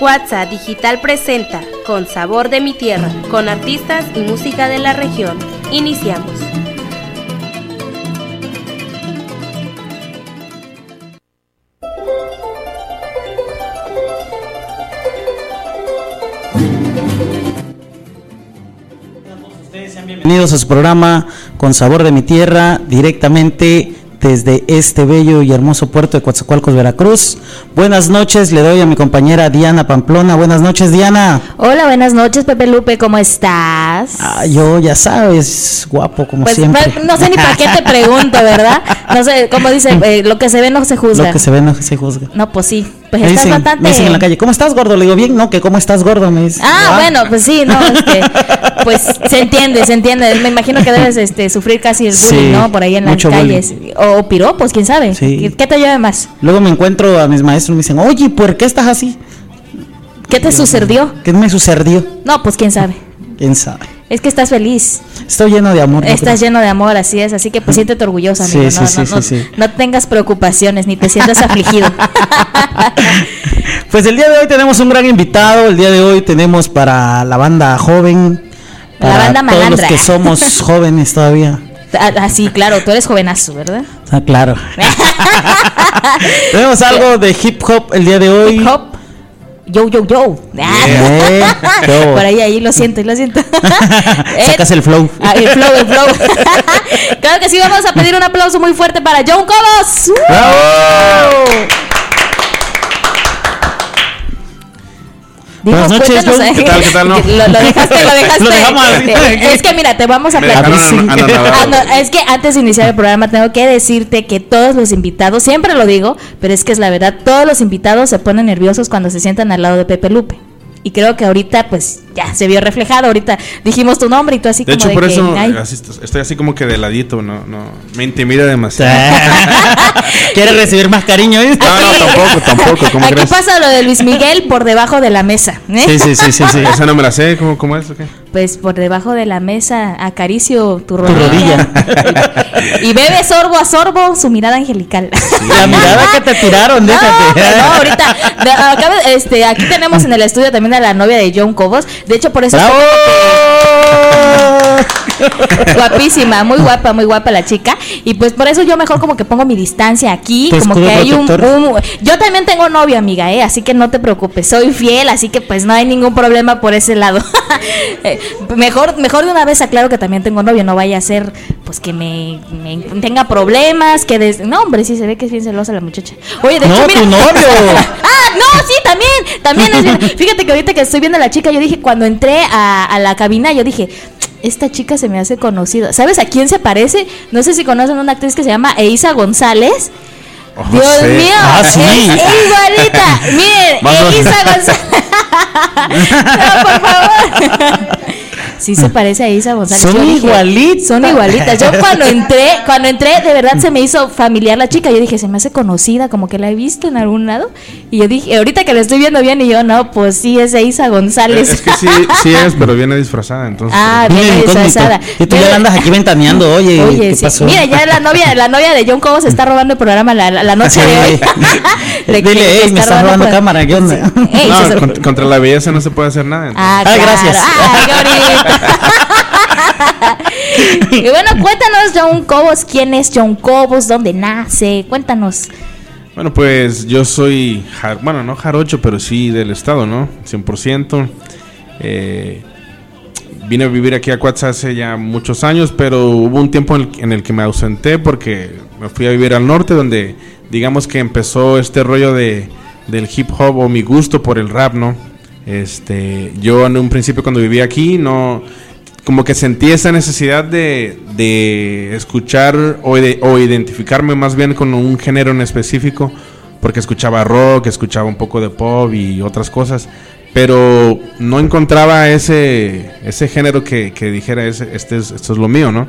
Cuatza Digital presenta Con Sabor de mi Tierra, con artistas y música de la región. Iniciamos. Bienvenidos a su programa Con Sabor de mi Tierra, directamente desde este bello y hermoso puerto de Coatzacoalcos, Veracruz. Buenas noches, le doy a mi compañera Diana Pamplona. Buenas noches, Diana. Hola, buenas noches, Pepe Lupe, ¿cómo estás? Ah, yo, ya sabes, guapo como Pues siempre. no sé ni para qué te pregunto, ¿verdad? No sé, como dice, eh, lo que se ve no se juzga. Lo que se ve no se juzga. No, pues sí, pues Me estás dicen, bastante... me dicen en la calle, ¿cómo estás gordo? Le digo, bien, no, que cómo estás gordo, me dice. Ah, bueno, pues sí, no, este, pues se entiende, se entiende. Me imagino que debes este, sufrir casi el bullying, Sí, ¿no? Por ahí en las calles. O, piropos, quién sabe. Sí. ¿Qué, te lleva más? Luego me encuentro a mis maestros y me dicen, oye, ¿por qué estás así? ¿Qué te sucedió? ¿Qué me sucedió? No, pues quién sabe. ¿Quién sabe? Es que estás feliz, Estoy lleno de amor. ¿no estás lleno de amor, así es, así que pues siéntete orgullosa, amigo. sí, no, sí, no, sí, no- no tengas preocupaciones ni te sientas afligido. Pues el día de hoy tenemos un gran invitado. El día de hoy tenemos para la banda joven. La para banda todos los malandra. que somos jóvenes todavía. Ah, ah, sí, claro, tú eres jovenazo, ¿verdad? Ah, claro. tenemos algo de hip hop el día de hoy. Hip hop. Yo, yo, yo. Ah. Yo. Por ahí, ahí lo siento, lo siento. Eh, Sacas el flow. ah, el flow, el flow. claro que sí, vamos a pedir un aplauso muy fuerte para John Cobos. ¡Bravo! Digo, Buenas noches, eh, ¿Qué tal, qué tal, no? Lo, lo dejaste, lo dejaste. Lo dejamos así. Es que mira, te vamos a platicar. Ah, es que antes de iniciar el programa tengo que decirte que todos los invitados, siempre lo digo, pero es que es la verdad, todos los invitados se ponen nerviosos cuando se sientan al lado de Pepe Lupe. Y creo que ahorita pues ya se vio reflejado, ahorita dijimos tu nombre y tú así De como hecho, de por que, eso ay. así est- estoy así como que de ladito, no, no, me intimida demasiado. ¿Quieres recibir más cariño? eh? No, no, tampoco, tampoco, ¿cómo Aquí crees? pasa lo de Luis Miguel por debajo de la mesa. ¿eh? Sí, sí, sí, sí, sí. Esa no me la sé, ¿cómo, cómo es? o qué? Pues por debajo de la mesa acaricio tu Tu rodilla. rodilla. y bebe sorbo a sorbo su mirada angelical. La mirada que te tiraron, No, déjate. hombre, no, ahorita. de- acaba- este, aquí tenemos en el estudio también a la novia de John Cobos. De hecho, por eso ¡Bravo! Guapísima, muy guapa, muy guapa la chica. Y pues por eso yo mejor como que pongo mi distancia aquí, como que hay un, Yo también tengo novio, amiga, ¿eh? Así que no te preocupes, soy fiel, así que pues no hay ningún problema por ese lado. Eh, mejor, mejor de una vez aclaro que también tengo novio, no vaya a ser pues que me, me tenga problemas, que des- No, hombre, sí se ve que es bien celosa la muchacha. Oye, de No, hecho, mira- tu novio. ah, no, sí, también, también es bien. Fíjate que ahorita que estoy viendo a la chica, yo dije, cuando entré a, a la cabina, yo dije, esta chica se me hace conocida. ¿Sabes a quién se parece? No sé si conocen una actriz que se llama Eisa González. Oh, Dios sí. mío, Ah, sí. es igualita. Miren. Eisa González. no, por favor. Sí se parece a Isa González. Son dije, igualitas. Son igualitas. Yo cuando entré, cuando entré, de verdad se me hizo familiar la chica. Yo dije, se me hace conocida, como que la he visto en algún lado. Y yo dije, ahorita que la estoy viendo bien, y yo, no, pues sí, es de Isa González. Es que sí, sí es, pero viene disfrazada, entonces. Ah, incógnito. disfrazada. Y tú ya la andas aquí ventaneando, oye, Oye, ¿qué sí. pasó? Mira, ya la novia, la novia de John Cobos está robando el programa la, noche de hoy. De que Dile, ey, me estás robando cámara, ¿qué onda? Sí. Ey, no, se- con- contra la belleza no se puede hacer nada. entonces. Ah, Ah, claro. gracias. Ay, qué bonito. y bueno, cuéntanos, John Cobos, quién es John Cobos, dónde nace, cuéntanos. Bueno, pues yo soy, bueno, no jarocho, pero sí del estado, ¿no? 100%. Eh, vine a vivir aquí a Cuatza hace ya muchos años, pero hubo un tiempo en el, en el que me ausenté porque me fui a vivir al norte, donde digamos que empezó este rollo de, del hip hop o mi gusto por el rap, ¿no? Este, yo en un principio cuando vivía aquí no como que sentí esa necesidad de, de escuchar o, de- o identificarme más bien con un género en específico, porque escuchaba rock, escuchaba un poco de pop y otras cosas, pero no encontraba ese, ese género que, que dijera, este es, esto es lo mío, ¿no?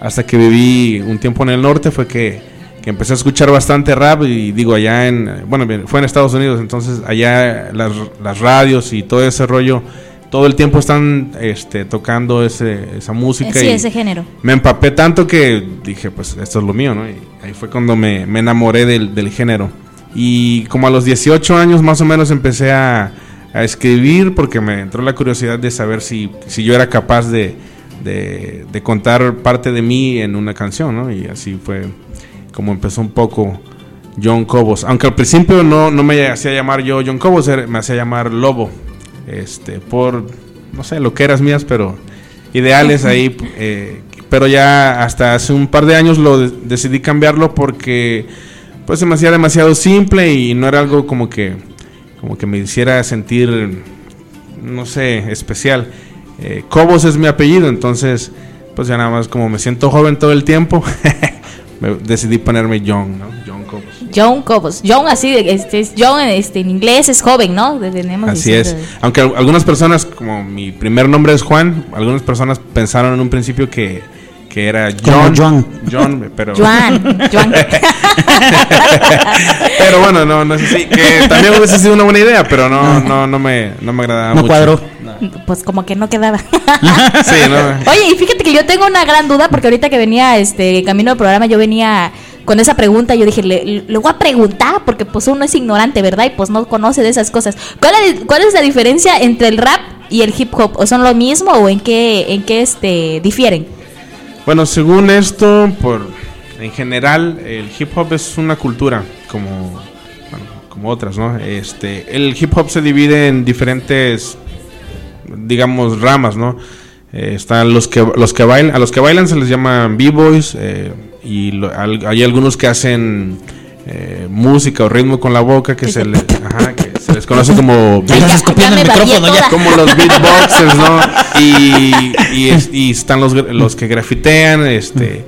Hasta que viví un tiempo en el norte fue que, que empecé a escuchar bastante rap y digo, allá en, bueno, bien, fue en Estados Unidos, entonces allá las, las radios y todo ese rollo todo el tiempo están este, tocando ese, esa música. Sí, y ese género. Me empapé tanto que dije, pues esto es lo mío, ¿no? Y ahí fue cuando me, me enamoré del, del género. Y como a los 18 años más o menos empecé a, a escribir porque me entró la curiosidad de saber si, si yo era capaz de, de, de contar parte de mí en una canción, ¿no? Y así fue como empezó un poco John Cobos. Aunque al principio no, no me hacía llamar yo John Cobos, me hacía llamar Lobo. Este, por, no sé, lo que eras mías, pero ideales ahí. eh, pero ya hasta hace un par de años lo de- decidí cambiarlo porque pues se me hacía demasiado simple y no era algo como que, como que me hiciera sentir, no sé, especial. Eh, Cobos es mi apellido, entonces pues ya nada más como me siento joven todo el tiempo, me decidí ponerme John, ¿no? John Cobos. John Cobos. John así, de- este, es John este, en inglés es joven, ¿no? Tenemos Así es. Aunque al- algunas personas, como mi primer nombre es Juan, algunas personas pensaron en un principio que, que era John. Juan. John, pero. Joan, Joan. pero bueno, no, no es así. Que también hubiese sido una buena idea, pero no, no, no me, no me agradaba No mucho. cuadró. Pues como que no quedaba. Sí, no. Oye, y fíjate que yo tengo una gran duda porque ahorita que venía este camino del programa yo venía con esa pregunta, yo dije, le, le voy a preguntar porque pues uno es ignorante, ¿verdad? Y pues no conoce de esas cosas. ¿Cuál es, cuál es la diferencia entre el rap y el hip hop? ¿O son lo mismo o en qué en qué este difieren? Bueno, según esto, por en general, el hip hop es una cultura como, bueno, como otras, ¿no? Este, el hip hop se divide en diferentes, digamos, ramas, ¿no? Eh, están los que los que bailan, a los que bailan se les llaman b-boys eh, y lo- al- hay algunos que hacen eh, música o ritmo con la boca que se, les, ajá, que se les conoce como Ya ya el micrófono, ya. como los beatboxers, ¿no? Y, y, es- y están los, los que grafitean, este,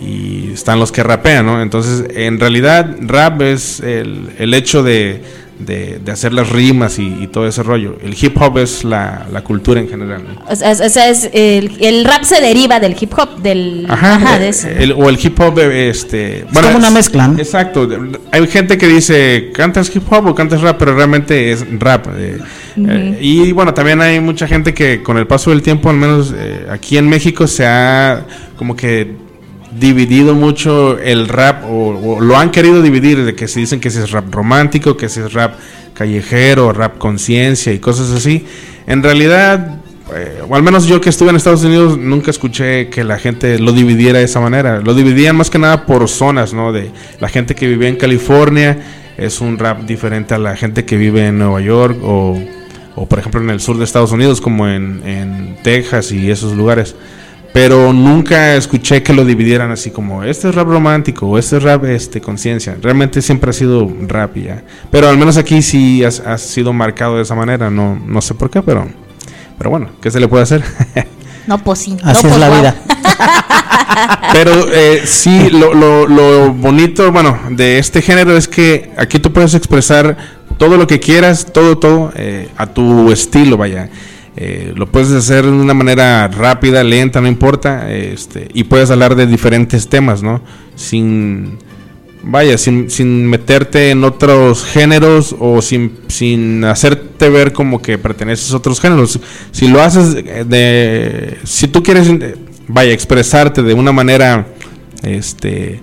y están los que rapean, ¿no? Entonces, en realidad, rap es el, el hecho de, de, de hacer las rimas y, y todo ese rollo. El hip hop es la, la cultura en general, ¿no? O sea, es- o sea, es el, el rap se deriva del hip hop, del Ajá, ajá, eh, de eso. el- o el hip hop, eh, este... como una mezcla, ¿no? Exacto. Hay gente que dice, ¿cantas hip hop o cantas rap? Pero realmente es rap. eh, eh, y bueno, también hay mucha gente que con el paso del tiempo, al menos eh, aquí en México, se ha como que dividido mucho el rap o, lo han querido dividir de que se dicen que si es rap romántico, que si es rap callejero, rap conciencia y cosas así. En realidad, eh, o al menos yo que estuve en Estados Unidos nunca escuché que la gente lo dividiera de esa manera. Lo dividían más que nada por zonas, ¿no? De la gente que vivía en California es un rap diferente a la gente que vive en Nueva York o, o por ejemplo en el sur de Estados Unidos como en, en Texas y esos lugares. Pero nunca escuché que lo dividieran así como este es rap romántico o este es rap este conciencia. Realmente siempre ha sido rap ya. Pero al menos aquí sí ha, ha sido marcado de esa manera. No, no sé por qué, pero, pero bueno, ¿qué se le puede hacer? No, pues sí. no, Así pues, es la guau. vida. Pero eh, sí, lo, lo, lo bonito, bueno, de este género es que aquí tú puedes expresar todo lo que quieras, todo, todo, eh, a tu estilo, vaya. Eh, lo puedes hacer de una manera rápida, lenta, no importa, este, y puedes hablar de diferentes temas, ¿no? Sin, vaya, sin, sin meterte en otros géneros o sin, sin hacerte ver como que perteneces a otros géneros. Si lo haces eh, de, si tú quieres, eh, vaya, expresarte de una manera, este,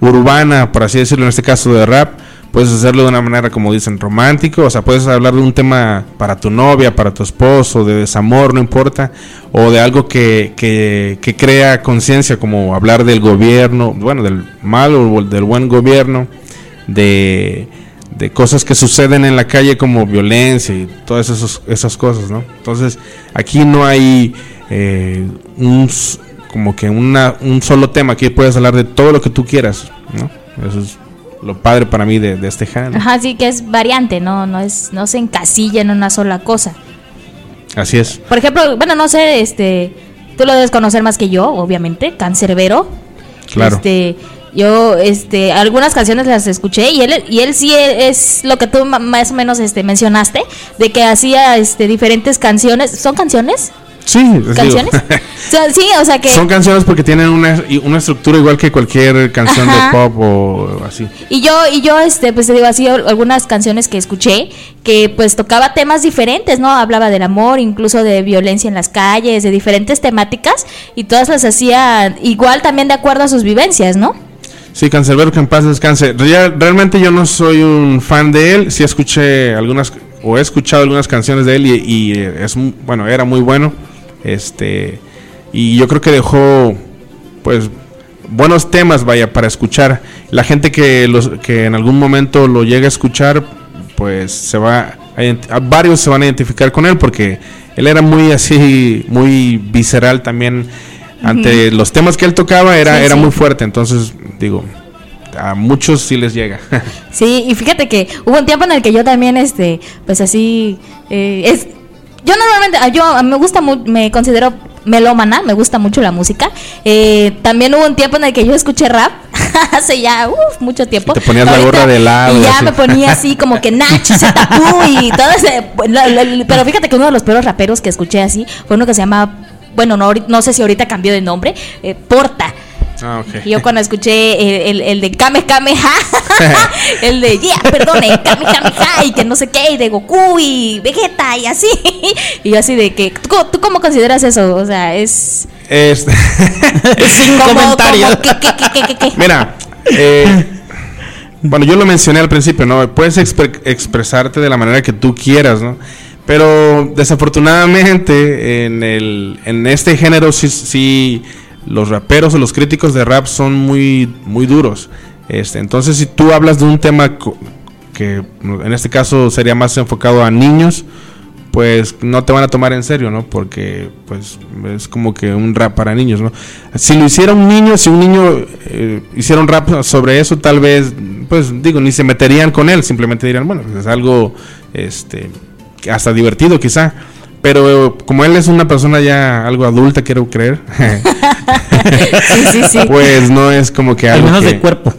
urbana, por así decirlo, en este caso de rap, puedes hacerlo de una manera, como dicen, romántico, o sea, puedes hablar de un tema para tu novia, para tu esposo, de desamor, no importa, o de algo que, que, que crea conciencia, como hablar del gobierno, bueno, del mal o del buen gobierno, de, de cosas que suceden en la calle como violencia y todas esos, esas cosas, ¿no? Entonces, aquí no hay eh, un, como que una, un solo tema, aquí puedes hablar de todo lo que tú quieras, ¿no? Eso es lo padre para mí de, de este género. Ajá, sí que es variante, no, no es, no se encasilla en una sola cosa. Así es. Por ejemplo, bueno, no sé, este, tú lo debes conocer más que yo, obviamente, Cancerbero. Claro. Este, yo, este, algunas canciones las escuché y él, y él sí es lo que tú más o menos, este, mencionaste, de que hacía, este, diferentes canciones. ¿Son canciones? Sí, digo. ¿Canciones? Sí, o sea que. Son canciones porque tienen una, una estructura igual que cualquier canción Ajá. de pop o así. Y yo, y yo, este, pues te digo así, al- algunas canciones que escuché, que pues tocaba temas diferentes, ¿no? Hablaba del amor, incluso de violencia en las calles, de diferentes temáticas, y todas las hacía igual también de acuerdo a sus vivencias, ¿no? Sí, Cancerbero, que en paz descanse. Real- realmente yo no soy un fan de él. Sí escuché algunas o he escuchado algunas canciones de él y, y es mu- bueno, era muy bueno. Este y yo creo que dejó pues buenos temas vaya para escuchar. La gente que los que en algún momento lo llegue a escuchar pues se va a, varios se van a identificar con él porque él era muy así muy visceral también ante los temas que él tocaba era Sí, era sí. muy fuerte, entonces digo a muchos sí les llega. Sí, y fíjate que hubo un tiempo en el que yo también, este, pues así, eh, es, yo normalmente, ah, yo me gusta, me considero melómana, me gusta mucho la música. Eh, también hubo un tiempo en el que yo escuché rap, hace ya, uf, mucho tiempo. Te ponías la gorra de lado Y ya así. me ponía así como que Nach, Zatapú y todo ese, pero fíjate que uno de los peores raperos que escuché así fue uno que se llama, bueno, no, no sé si ahorita cambió de nombre, eh, Porta. Ah. Y yo cuando escuché el, el, el de Kame Kame Ha, el de Yeah, perdone, Kame Kame Ha, y que no sé qué, y de Goku y Vegeta y así. Y yo así de que, ¿tú, tú cómo consideras eso? O sea, es. Este, Sin comentario. Mira, eh, bueno, yo lo mencioné al principio, ¿no? Puedes expre- expresarte de la manera que tú quieras, ¿no? Pero desafortunadamente en, el, en este género sí, sí los raperos o los críticos de rap son muy, muy duros. Este, entonces si tú hablas de un tema que en este caso sería más enfocado a niños, pues no te van a tomar en serio, ¿no? Porque pues es como que un rap para niños, ¿no? Si lo hiciera un niño, si un niño eh, hiciera un rap sobre eso, tal vez, pues digo, ni se meterían con él, simplemente dirían, bueno, es algo, este, hasta divertido quizá. Pero como él es una persona ya algo adulta, quiero creer, Sí, sí, sí. pues no es como que Al algo menos que- de cuerpo.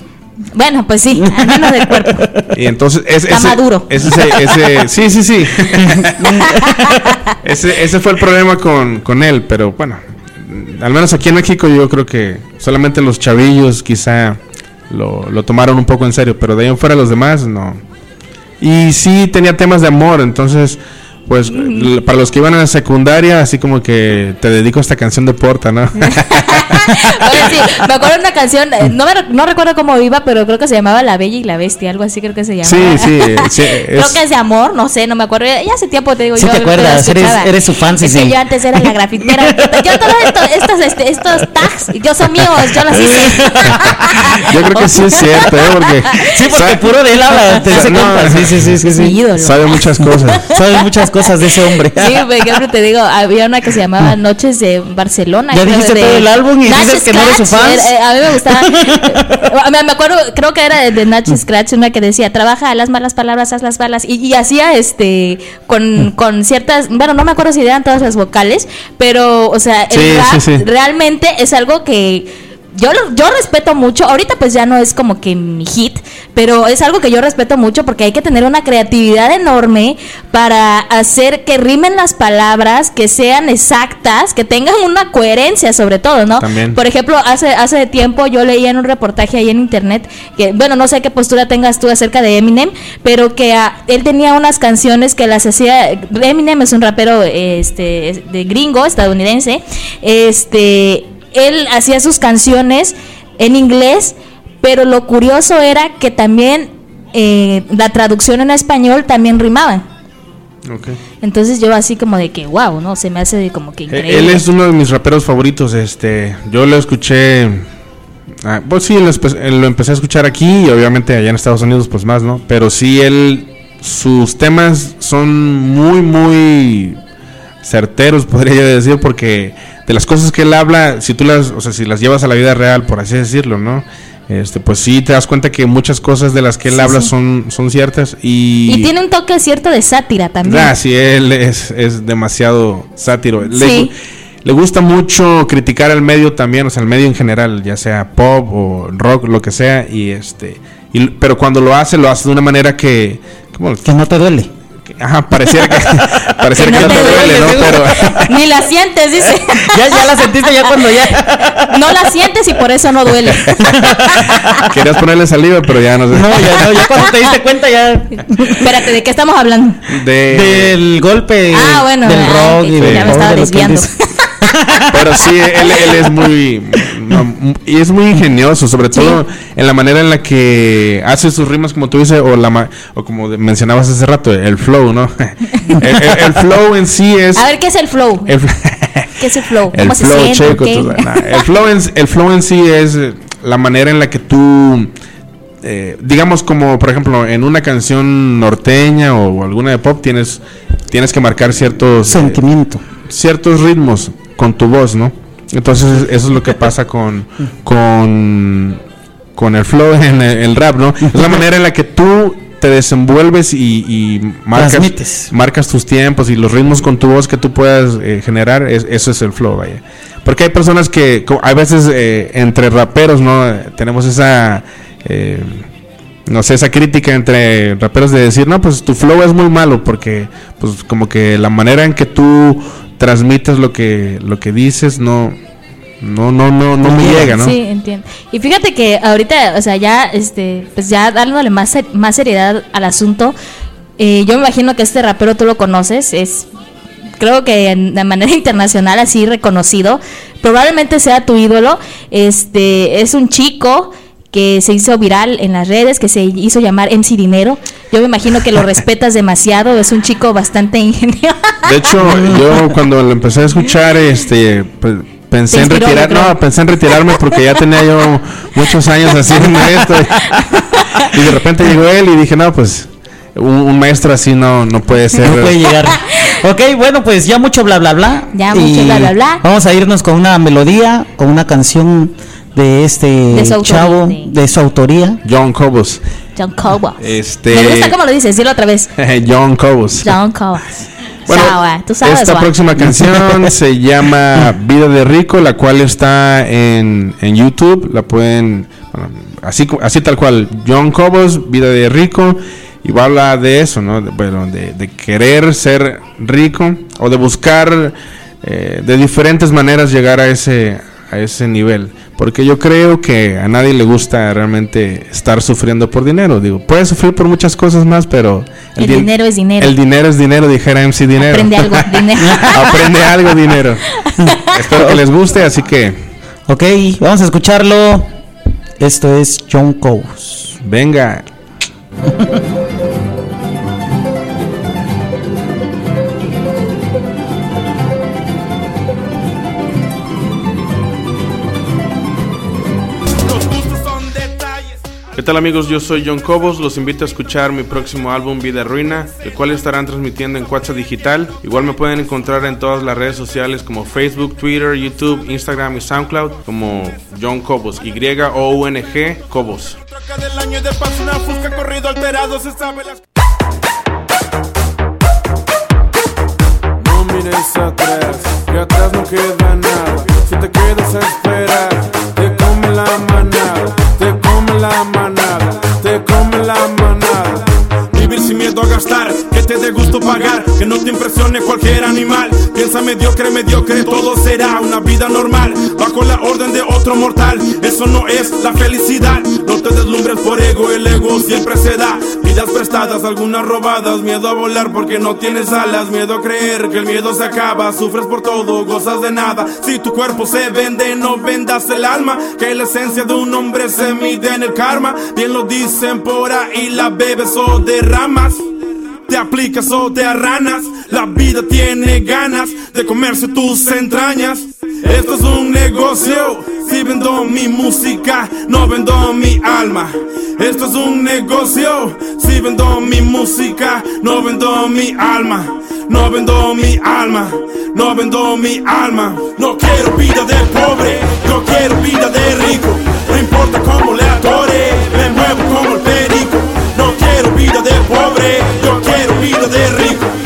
Bueno, pues sí, al menos del cuerpo. Y entonces es, Está ese, maduro. ese, ese- sí, sí, sí. ese, ese fue el problema con, con él, pero bueno, al menos aquí en México yo creo que solamente los chavillos quizá lo, lo tomaron un poco en serio, pero de ahí en fuera los demás no. Y sí tenía temas de amor, entonces pues para los que iban a la secundaria, así como que te dedico a esta canción de Porta, ¿no? Oye, sí, me acuerdo de una canción, eh, no, me no recuerdo cómo iba, pero creo que se llamaba La Bella y la Bestia, algo así creo que se llamaba. sí, sí, Creo es- que es de amor, no sé, no me acuerdo. Ya hace tiempo te digo Sí yo. te acuerdas, eres- su fan, sí, Es que sí. yo antes era la grafitera. yo todos esto, estos, este, estos tags, yo son míos, yo los hice. yo creo que sí es cierto, ¿eh? Porque, Sí, porque ¿sabe? puro de él habla, te dice No. Sí, sí, sí, sí. Es mi sí. ídolo. sabe muchas cosas. Sabe muchas cosas de ese hombre. Sí, por ejemplo, te digo, había una que se llamaba Noches de Barcelona. Ya dijiste de todo el álbum y dices que no eres su fan. Eh, A mí me gustaba. eh, me, me acuerdo, creo que era de, de Nach Scratch, una que decía, trabaja las malas palabras, haz las balas. Y, y hacía este, con, con ciertas, bueno, no me acuerdo si eran todas las vocales, pero, o sea, el Sí, rap sí, sí. realmente es algo que yo, yo respeto mucho, ahorita pues ya no es como que mi hit, pero es algo que yo respeto mucho porque hay que tener una creatividad enorme para hacer que rimen las palabras, que sean exactas, que tengan una coherencia sobre todo, ¿no? También. Por ejemplo, hace, hace tiempo yo leía en un reportaje ahí en internet, que bueno, no sé qué postura tengas tú acerca de Eminem, pero que él tenía unas canciones que las hacía, Eminem es un rapero este, de gringo, estadounidense, este, él hacía sus canciones en inglés, pero lo curioso era que también eh, la traducción en español también rimaba. Entonces yo así como de que, wow, ¿no? Se me hace como que Eh, increíble. Él es uno de mis raperos favoritos. Este, yo lo escuché. ah, pues sí, lo, lo empecé a escuchar aquí y obviamente allá en Estados Unidos, pues más, ¿no? Pero sí, él. Sus temas son muy, muy certeros, podría yo decir, porque de las cosas que él habla, si tú las, o sea, si las llevas a la vida real, por así decirlo, ¿no? Este, pues sí, te das cuenta que muchas cosas de las que él Sí, habla sí. son, son ciertas y... Y tiene un toque cierto de sátira también. Ah, sí, él es, es demasiado sátiro. Le, Sí. le gusta mucho criticar al medio también, o sea, el medio en general, ya sea pop o rock, lo que sea, y este, y- pero cuando lo hace, lo hace de una manera que, ¿cómo? Que no te duele. Ajá, pareciera que, pareciera que, Que no te duele, ¿no? Pero, Ni la sientes, dice. Ya, ya la sentiste ya cuando ya. No la sientes y por eso no duele. querías ponerle saliva, pero ya no sé. No, ya no, ya cuando te diste cuenta ya. Espérate, ¿de qué estamos hablando? De, Del golpe Ah, bueno, del ah, rock y ya me estaba desviando. Pero sí, él, él es muy. Y es muy ingenioso, sobre todo en la manera en la que hace sus rimas, como tú dices, o, la, ma- o como mencionabas hace rato, el flow, ¿no? El, el- el flow en sí es. A ver, ¿qué es el flow? el, ¿Qué es el flow? el ¿Cómo se flow siente? checo, ¿Qué? tú- nah, el, flow en, el flow en sí es la manera en la que tú, eh, digamos como por ejemplo en una canción norteña o alguna de pop tienes, tienes que marcar ciertos, eh, Sentimiento. ciertos ritmos con tu voz, ¿no? Entonces eso es lo que pasa con, con, con el flow en el, el rap, ¿no? Es la manera en la que tú te desenvuelves y, y marcas, marcas tus tiempos y los ritmos con tu voz que tú puedas eh, generar, es- eso es el flow, vaya. Porque hay personas que, hay veces eh, entre raperos, ¿no? Tenemos esa, eh, no sé, esa crítica entre raperos de decir, no, pues tu flow es muy malo, porque, pues, como que la manera en que tú transmites lo que, lo que dices, no, no, no, no, no me llega, ¿no? Sí, entiendo. Y fíjate que ahorita, o sea, ya, este, pues ya dándole más, ser- más seriedad al asunto, eh, yo me imagino que este rapero tú lo conoces, es, creo que en- de manera internacional así reconocido, probablemente sea tu ídolo, este, es un chico que se hizo viral en las redes, que se hizo llamar MC Dinero. Yo me imagino que lo respetas demasiado, es un chico bastante ingenioso. De hecho, yo cuando lo empecé a escuchar, este, pues, pensé en retirar, no, pensé en retirarme porque ya tenía yo muchos años haciendo esto. Y de repente llegó él y dije, no, pues, un, un maestro así no, no puede ser. No puede llegar. Ok, bueno, pues ya mucho bla bla bla. Ya mucho bla, bla, bla. Vamos a irnos con una melodía, con una canción de este De su autoría, chavo, de- de su autoría. John Cobos. John Cobos. Este- Me gusta cómo lo dices, dilo otra vez. John Cobos. John Cobos. Bueno, Sawa, tú sabes, esta Juan. próxima canción se llama Vida de Rico, la cual está en, en YouTube. La pueden, bueno, así, así tal cual, John Cobos, Vida de Rico. Y va a hablar de eso, ¿no? De, bueno, de, de querer ser rico o de buscar eh, de diferentes maneras llegar a ese, a ese nivel. Porque yo creo que a nadie le gusta realmente estar sufriendo por dinero. Digo, puedes sufrir por muchas cosas más, pero... El din- dinero es dinero. El dinero es dinero, dijera MC Dinero. Aprende algo, dinero. Aprende algo, dinero. Espero que les guste, así que Ok, vamos a escucharlo. Esto es John Cobos. venga. ¿Qué tal amigos? Yo soy John Cobos, los invito a escuchar mi próximo álbum Vida Ruina, el cual estarán transmitiendo en WhatsApp Digital. Igual me pueden encontrar en todas las redes sociales como Facebook, Twitter, YouTube, Instagram y SoundCloud como John Cobos, Y-O-U-N-G Cobos. No mires atrás, que atrás no queda nada. Si te quedas a esperar, te come la come manada, te come la manada. Vivir sin miedo a gastar, que te dé gusto pagar, que no te impresione cualquier animal. Piensa mediocre, mediocre, todo será una vida normal. Bajo la orden de otro mortal, eso no es la felicidad. No te deslumbres por ego, el ego siempre se da. Vidas prestadas, algunas robadas, miedo a volar porque no tienes alas, miedo a creer que el miedo se acaba. Sufres por todo, gozas de nada. Si tu cuerpo se vende, no vendas el alma. Que la esencia de un hombre se mide en el karma. Bien lo dicen por ahí, la bebes o derramas. Te aplicas o te arranas. La vida tiene ganas de comerse tus entrañas. Esto es un negocio. Si vendo mi música, no vendo mi alma. Esto es un negocio. Si vendo mi música, no vendo mi alma. No vendo mi alma. No vendo mi alma. No quiero vida de pobre. Yo quiero vida de rico. No importa cómo le atore. Me muevo como el perico. No quiero vida de pobre, yo quiero vida de rico.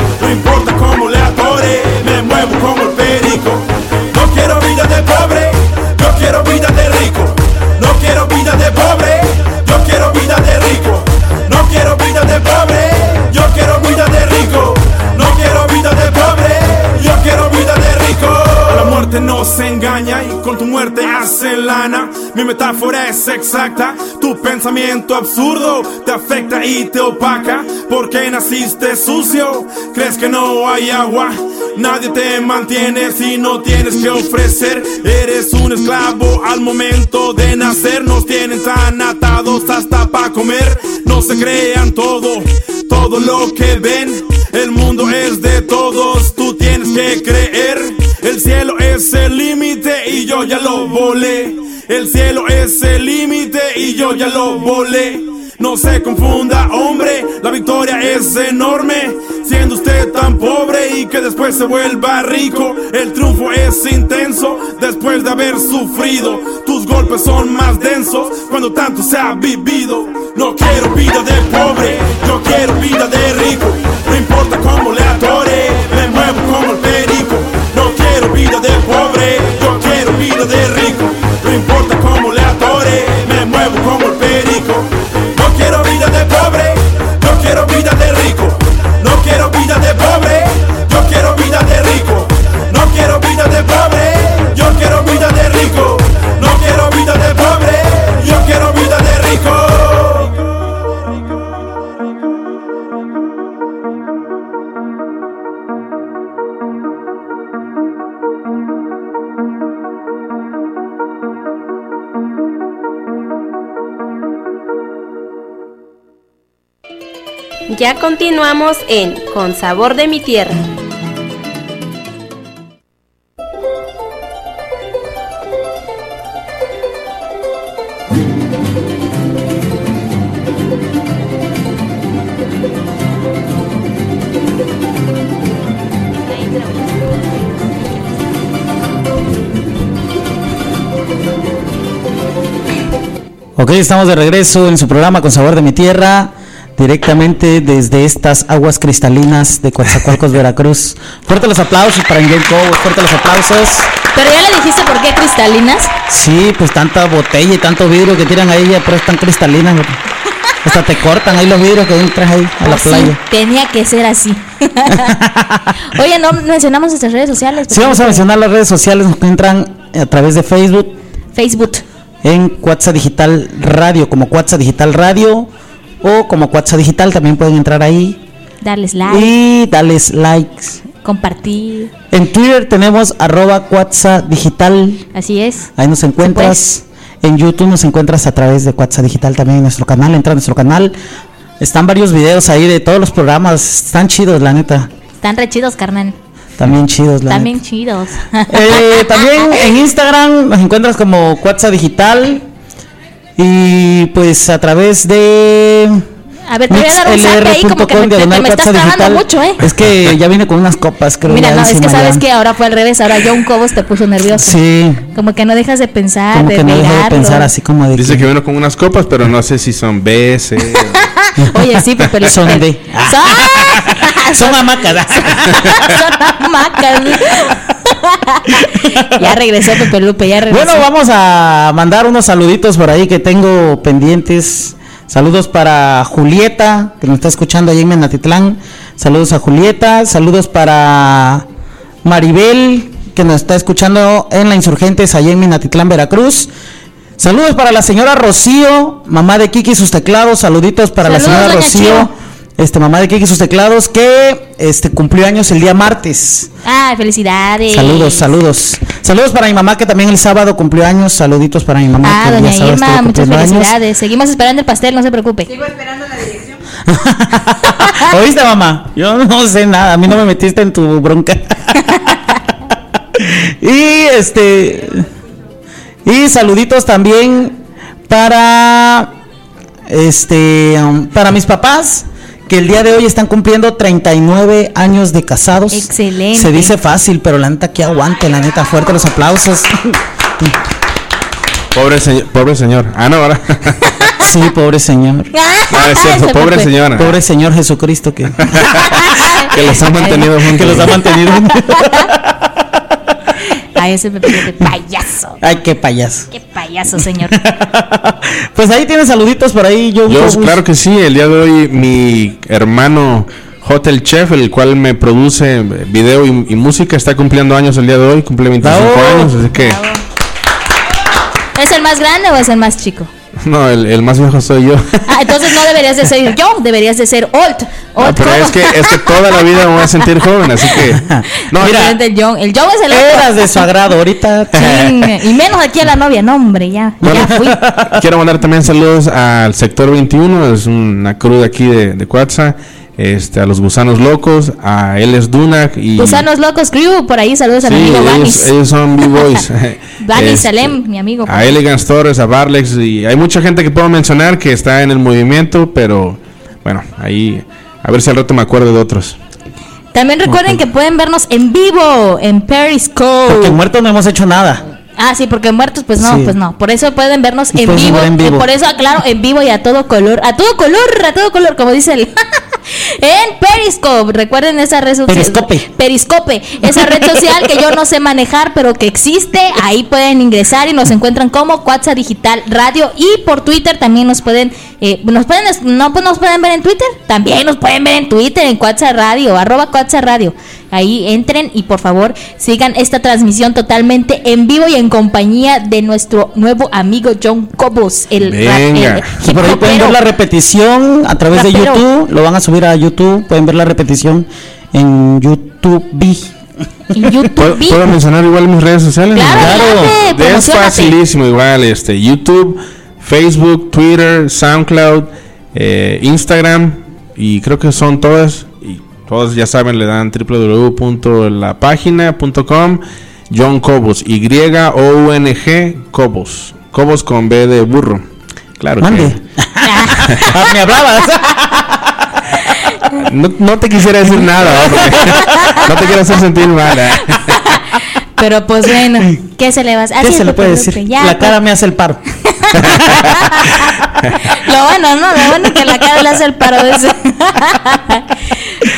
La muerte no se engaña y con tu muerte hace lana. Mi metáfora es exacta. Tu Tu pensamiento absurdo te afecta y te opaca. Porque naciste sucio, crees que no hay agua. Nadie te mantiene si no tienes que ofrecer. Eres un esclavo al momento de nacer. Nos tienen tan atados hasta para comer. No se crean todo, todo lo que ven. El mundo es de todos, tú tienes que creer. El cielo es el límite y yo ya lo volé. El cielo es el límite y yo ya lo volé. No se confunda, hombre, la victoria es enorme. Siendo usted tan pobre y que después se vuelva rico, el triunfo es intenso después de haber sufrido. Tus golpes son más densos cuando tanto se ha vivido. No quiero vida de pobre, yo quiero vida de rico. No importa cómo le atore, me muevo como el perico. Quiero vida de pobre, yo quiero vida de rico. Continuamos en Con Sabor de mi Tierra. Ok, estamos de regreso en su programa Con Sabor de mi Tierra, directamente desde estas aguas cristalinas de Coatzacoalcos, Veracruz. Fuerte los aplausos para Ingrid Cobos, fuerte los aplausos. Pero ya le dijiste por qué cristalinas. Sí, pues tanta botella y tanto vidrio que tiran ahí, pero están cristalinas. Hasta te cortan ahí los vidrios que entras ahí a la Pues sí, playa. tenía que ser así. Oye, no mencionamos nuestras redes sociales. Sí, vamos a mencionar las redes sociales, nos encuentran a través de Facebook, Facebook. en Cuatza Digital Radio, como Cuatza Digital Radio o como Cuatza Digital, también pueden entrar ahí Darles like, y darles likes. compartir. En Twitter tenemos arroba Digital, Así es. ahí nos encuentras. En YouTube nos encuentras a través de Cuatza Digital también en nuestro canal, entra a nuestro canal. Están varios videos ahí de todos los programas, están chidos la neta, Están re chidos, carnal. también chidos la También chidos. Eh, también en Instagram nos encuentras como Cuatza Digital y pues a través de A ver, te voy a dar un zape ahí como que me, me estás trabando mucho, ¿eh? Es que ya viene con unas copas, creo. Mira, no, es que sabes ya. que ahora fue al revés. Ahora John Cobos te puso nervioso. Sí, Como que no dejas de pensar, como de que no dejo de pensar así como de Dice que vino con unas copas, pero no sé si son B, C. Oye, sí, Lupe. Son de- Son, son hamacas. son hamacas. ya regresó Pepe Lupe, ya regresó. Bueno, vamos a mandar unos saluditos por ahí que tengo pendientes. Saludos para Julieta, que nos está escuchando ahí en Menatitlán. Saludos a Julieta. Saludos para Maribel, que nos está escuchando en la Insurgentes, allá en Minatitlán, Veracruz. Saludos para la señora Rocío, mamá de Kiki y sus teclados. Saluditos para Saludos, la señora Rocío, Chio. Este mamá de Kiki y sus teclados, que este cumplió años el día martes. Ah, felicidades. Saludos, saludos. Saludos para mi mamá que también el sábado cumplió años. Saluditos para mi mamá. Ah, que doña día sábado Irma, muchas años. felicidades. Seguimos esperando el pastel, no se preocupe. ¿Oíste, mamá? Yo no sé nada. A mí no me metiste en tu bronca. y este. Y saluditos también para. Este. um, para mis papás. Que el día de hoy están cumpliendo 39 años de casados. Excelente. Se dice fácil, pero la neta que aguante, la neta, fuerte los aplausos. Pobre señor. Pobre señor. Ah, no, ahora. Sí, pobre señor. Ah, es cierto, Se pobre señora. Pobre Señor Jesucristo que, Que los ha mantenido juntos. que los ha mantenido. Ay, ese payaso. Ay, qué payaso. Qué payaso, señor. Pues ahí tienes saluditos por ahí, yo. Yo, claro que sí, el día de hoy mi hermano Hotel Chef, el cual me produce video y, y música, está cumpliendo años el día de hoy, cumple 25 Bravo. años, así que Bravo. ¿Es el más grande o es el más chico? No, el, el más viejo soy yo. Ah, entonces no deberías de ser young, deberías de ser old. No, old pero ¿cómo? es que, es que toda la vida me voy a sentir joven, así que. No, Mira, El young. El young es el Eras de su agrado, ahorita. Y menos aquí a la novia, no hombre, ya, ya fui. Quiero mandar también saludos al sector 21, es una de aquí de, de Cuatza, este, a los gusanos locos, a Eles Dunac y. Gusanos Locos Crew, por ahí saludos a Sí, mi amigo ellos, Vanis. ellos son B-Boys. Vanis Este, Salem, mi amigo. A Elegance Torres, a Barlex y hay mucha gente que puedo mencionar que está en el movimiento, pero bueno, ahí a ver si al rato me acuerdo de otros. También recuerden que pueden vernos en vivo en Periscope. Porque muertos no hemos hecho nada. Ah, sí, porque muertos, pues no, Sí. pues no. Por eso pueden vernos Nos en vivo, ver en vivo. y Por eso, claro, en vivo y a todo color. A todo color, a todo color, como dice el. en Periscope. Recuerden esa red social. Periscope. Periscope. Esa red social que yo no sé manejar, pero que existe. Ahí pueden ingresar y nos encuentran como Cuatza Digital Radio. Y por Twitter también nos pueden. eh, nos pueden no pues nos pueden ver en Twitter. También nos pueden ver en Twitter, en Cuatza Radio, arroba Cuatza Radio. Ahí entren y por favor sigan esta transmisión totalmente en vivo y en compañía de nuestro nuevo amigo John Cobos, el rap- Venga. el Y por ahí pueden ver la repetición a través de. YouTube. Lo van a subir a YouTube. Pueden ver la repetición en YouTube. en ¿Puedo, YouTube. puedo mencionar igual mis redes sociales? Claro, adelante, es facilísimo igual, este YouTube, Facebook, Twitter, SoundCloud, eh, Instagram y creo que son todas y todas ya saben le dan www.lapagina.com John Cobos Y O U N G Cobos Cobos con B de burro. Claro Mande. que Ah, me hablabas. no, no te quisiera decir nada, no te quiero hacer sentir mal. ¿eh? Pero pues bueno, ¿qué se le va a hacer? ¿Qué se le puede decir? ya, la pues. cara me hace el paro. Lo bueno, ¿no? Lo bueno que la cara le hace el paro de ese.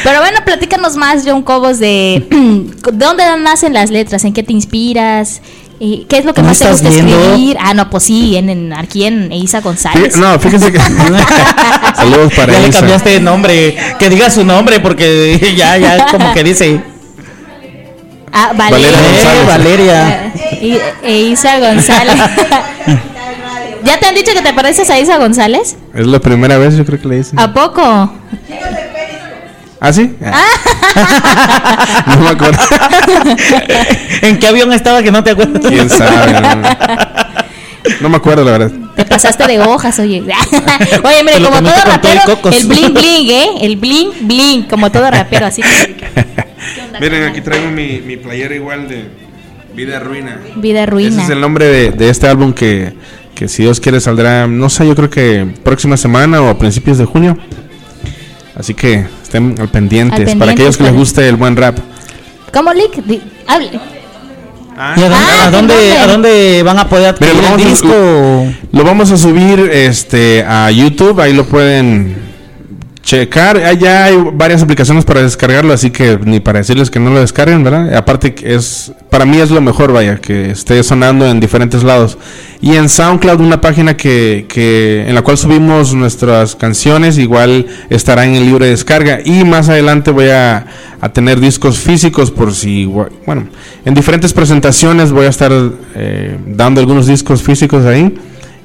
Pero bueno, platícanos más, John Cobos, de ¿de dónde nacen las letras, en qué te inspiras, ¿Y ¿qué es lo que ¿No más te gusta viendo? escribir? Ah, no, pues sí, en, en- aquí en Isa González. Fí- No, fíjense que. Saludos para ya le Isa. cambiaste de nombre. Que diga su nombre porque ya, ya como que dice. Ah, Valeria. Valeria González. Eh, Valeria. Y- e Isa González. ¿Ya te han dicho que te pareces a Isa González? Es la primera vez, yo creo que le dicen. ¿A poco? ¿Ah, sí? Ah. no me acuerdo. ¿En qué avión estaba que no te acuerdas? ¿Quién sabe? No, No me acuerdo, la verdad. Te pasaste de hojas, oye. oye, mire, como todo rapero, el bling bling, ¿eh? El bling bling, como todo rapero, así que Miren, aquí traigo mi, mi playera igual de Vida Ruina. vida Ese ruina. es el nombre de, de este álbum que, que si Dios quiere saldrá, no sé, yo creo que próxima semana o a principios de junio. Así que estén al pendientes, Al para aquellos que les guste el buen rap. ¿Cómo, Lick? Di- hable. ¿Y a dónde, Ah, a dónde- a dónde van a poder Mira, adquirir lo el vamos a- disco? Lo vamos a subir este a YouTube, ahí lo pueden checar. Ah, Ya hay varias aplicaciones para descargarlo, así que ni para decirles que no lo descarguen, ¿verdad? Aparte es para mí es lo mejor, vaya, que esté sonando en diferentes lados. Y en SoundCloud una página que, que en la cual subimos nuestras canciones, igual estará en el libre descarga y más adelante voy a, a tener discos físicos por si bueno, en diferentes presentaciones voy a estar eh, dando algunos discos físicos ahí.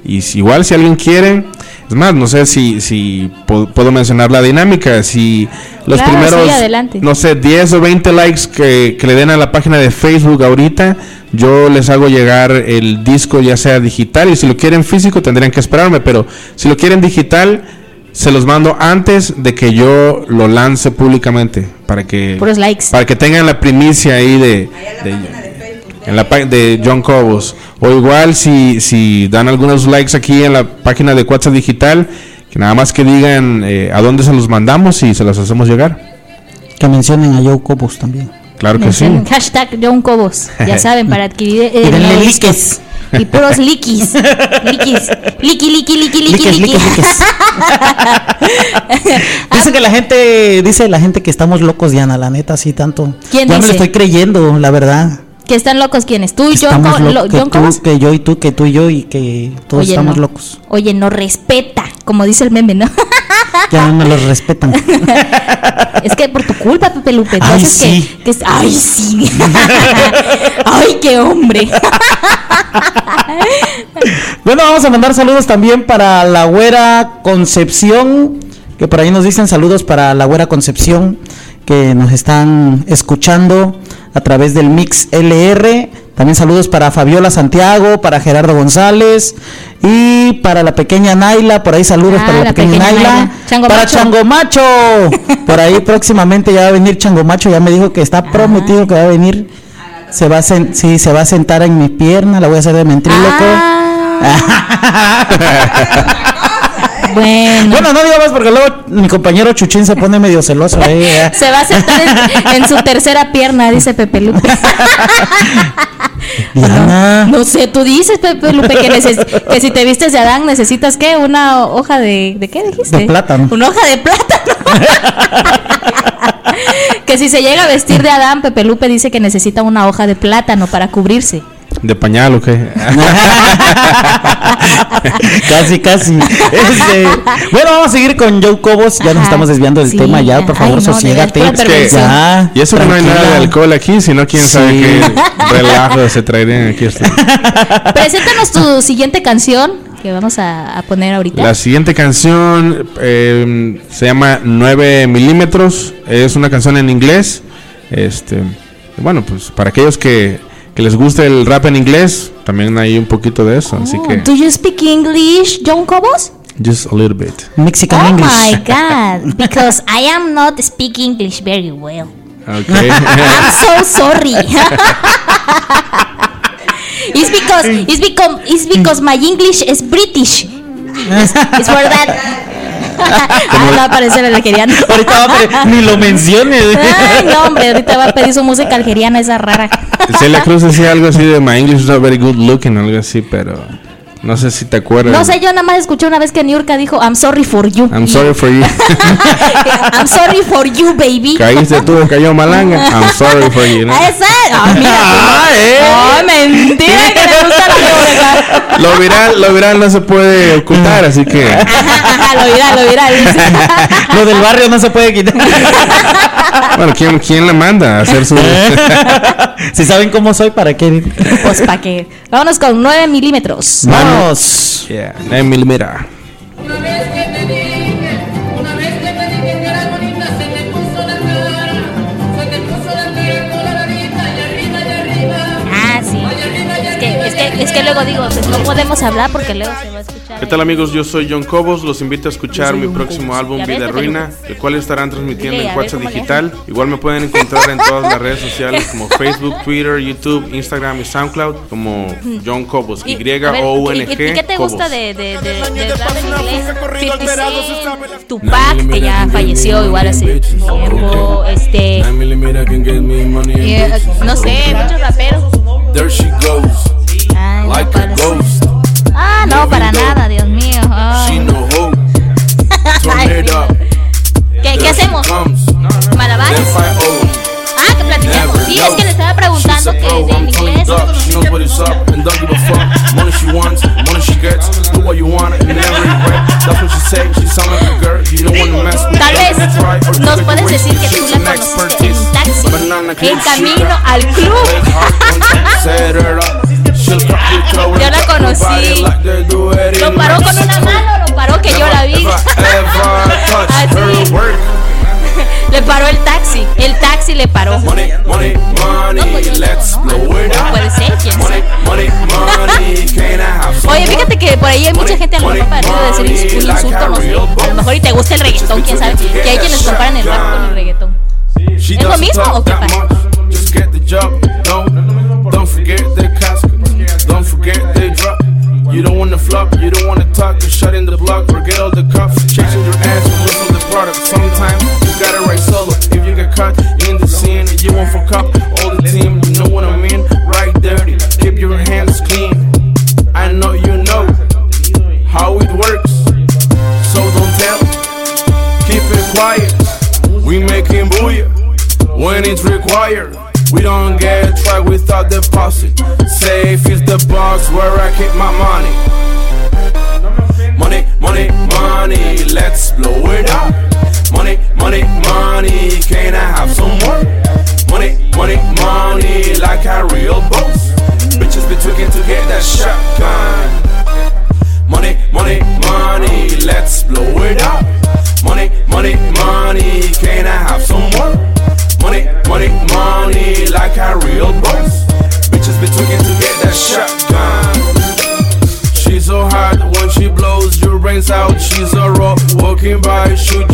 Y si, igual si alguien quiere, es más, no sé si, si puedo mencionar la dinámica, si los Claro, primeros, sí, adelante. no sé, 10 o 20 likes que, que le den a la página de Facebook ahorita, yo les hago llegar el disco ya sea digital y si lo quieren físico tendrían que esperarme, pero si lo quieren digital, se los mando antes de que yo lo lance públicamente, para que, Puros likes. para que tengan la primicia ahí de, de- en la página de John Cobos. O igual si, si dan algunos likes aquí en la página de WhatsApp Digital, que nada más que digan eh, a dónde se los mandamos y se los hacemos llegar. Que mencionen a Joe Cobos también. Claro que sí. Mencionen Hashtag John Cobos. Ya saben, para adquirir eh, Y denle likes. Y puros likis. Likis. Liki, liki, liki, liki, Liques, liki. liques, liques. dice que la gente, dice la gente que estamos locos, Diana, la neta, así tanto. ¿Quién ya me dice? lo estoy creyendo, la verdad. Que están locos quienes. Tú y Estamos Co- lo- que John tú, que yo y tú, que tú y yo y que todos Oye, estamos no. locos. Oye, no respeta, como dice el meme, ¿no? Ya no los respetan. Es que por tu culpa, Pepe Lupe. Ay, que- sí. que ay, sí. ay, qué hombre. Bueno, vamos a mandar saludos también para la güera Concepción, que por ahí nos dicen saludos para la güera Concepción, que nos están escuchando a través del Mix LR. También saludos para Fabiola Santiago, para Gerardo González y para la pequeña Naila. Por ahí saludos Ah, para la, la pequeña, pequeña Naila. Naila. Chango para Macho. Chango Macho. Por ahí próximamente ya va a venir Chango Macho. Ya me dijo que está prometido que va a venir. Se va a sen- sí, se va a sentar en mi pierna. La voy a hacer de mentríloco. Ah. bueno. Bueno, no digo más porque luego mi compañero Chuchín se pone medio celoso. eh. Se va a sentar en, en su tercera pierna, dice Pepe Lupe. Diana. No sé, tú dices, Pepe Lupe, que, neces- que si te vistes de Adán necesitas qué? Una hoja de. ¿De qué dijiste? De plátano. Una hoja de plátano. que si se llega a vestir de Adán, Pepe Lupe dice que necesita una hoja de plátano para cubrirse. ¿De pañal o qué? casi, casi. Este, bueno, vamos a seguir con Joe Cobos. Ya nos Ajá, estamos desviando del sí, tema ya. Por ay, favor, no, de sosiégate. verdad, pura Es que- Ya, y eso que no hay nada de alcohol aquí, sino quién sabe Sí. qué relajo se traerían aquí. Preséntanos tu siguiente canción que vamos a, a poner ahorita. La siguiente canción eh, se llama 9 milímetros. Es una canción en inglés. Este, bueno, pues para aquellos que, que les guste el rap en inglés, también hay un poquito de eso. Así Oh, que, ¿Do you speak English, John Cobos? just a little bit. Mexican Oh English. my god, because I am not speak English very well. Okay. I'm so sorry. it's because it's because it's because my English is British. It's, it's for that. ah, va a aparecer el algeriano. Ahorita va a pedir- ni lo menciones. Ay, no, hombre, ahorita va a pedir su música algeriana esa rara. Celia Cruz decía algo así de My English is not very good looking, algo así, pero no sé si te acuerdas. No sé, yo nada más escuché una vez que Niurka dijo I'm sorry for you. I'm sorry for you. I'm sorry for you, baby. Caíste tú, cayó malanga. I'm sorry for you. ¿no? Esa. Ah, mira. Ah, ¿eh? Ay, mentira que le gusta la. Lo viral, lo viral no se puede ocultar, así que Ajá, ajá, lo viral, lo viral. Lo del barrio no se puede quitar. bueno, ¿quién, quién le manda a hacer su si saben cómo soy, ¿para qué? Pues pa' que. Vámonos con 9 milímetros. Vamos. Yeah, 9 milímetros. Una vez que te dije, una vez que te dije que eras bonita, se te puso la cara, se te puso la cara coloradita y arriba y arriba. Ah, sí. Es que, es que, es que luego digo, pues no podemos hablar porque luego se va a escuchar. ¿Qué tal amigos? Yo soy John Cobos, los invito a escuchar mi próximo álbum Ya ves, Vida Ruina, el cual estarán transmitiendo Dile, en WhatsApp Digital. Igual me pueden encontrar en todas las redes sociales como Facebook, Twitter, YouTube, Instagram y SoundCloud como John Cobos, Y, Y a ver, O U N ¿y- y- G. ¿y qué te gusta Cobos. de, de, de, de rap en inglés? 50 Cent, Tupac, que ya falleció igual hace tiempo, este, 9 millimeter can get me money and eh, no sé, muchos raperos. There she goes, like a ghost. Ah, no, para nada, Dios mío. Ay. up. ¿Qué, qué hacemos? ¿Malabares? Ah, que platiquemos. Sí, es que le estaba preguntando que oh, en inglés. Tal vez nos puedes decir que tú la conociste en un taxi, en camino al club. Yo la conocí. Lo paró con una mano, lo paró que yo la vi. Así. Le paró el taxi. El taxi le paró. Money, money, money, let's Oye, fíjate que por ahí hay mucha gente a lo mejor para de decir ins- un insulto, no sé. A lo mejor y te gusta el reggaetón, quién sabe. Que hay quienes comparan el rap con el reggaetón. ¿Es lo mismo o qué pasa? Forget the drop. You don't wanna flop, you don't wanna talk, just shut in the block forget all the cops chasing your ass and listen the product. Sometimes you gotta write solo. If you get caught in the scene, you won't fuck up all the team. You know what I mean? Right dirty. Keep your hands clean. I know you know how it works. So don't tell. Keep it quiet. We making booyah when it's required. We don't get tried without deposit. Safe is the box where I keep my money. Money, money, money, let's blow it up. Money, money, money, parachute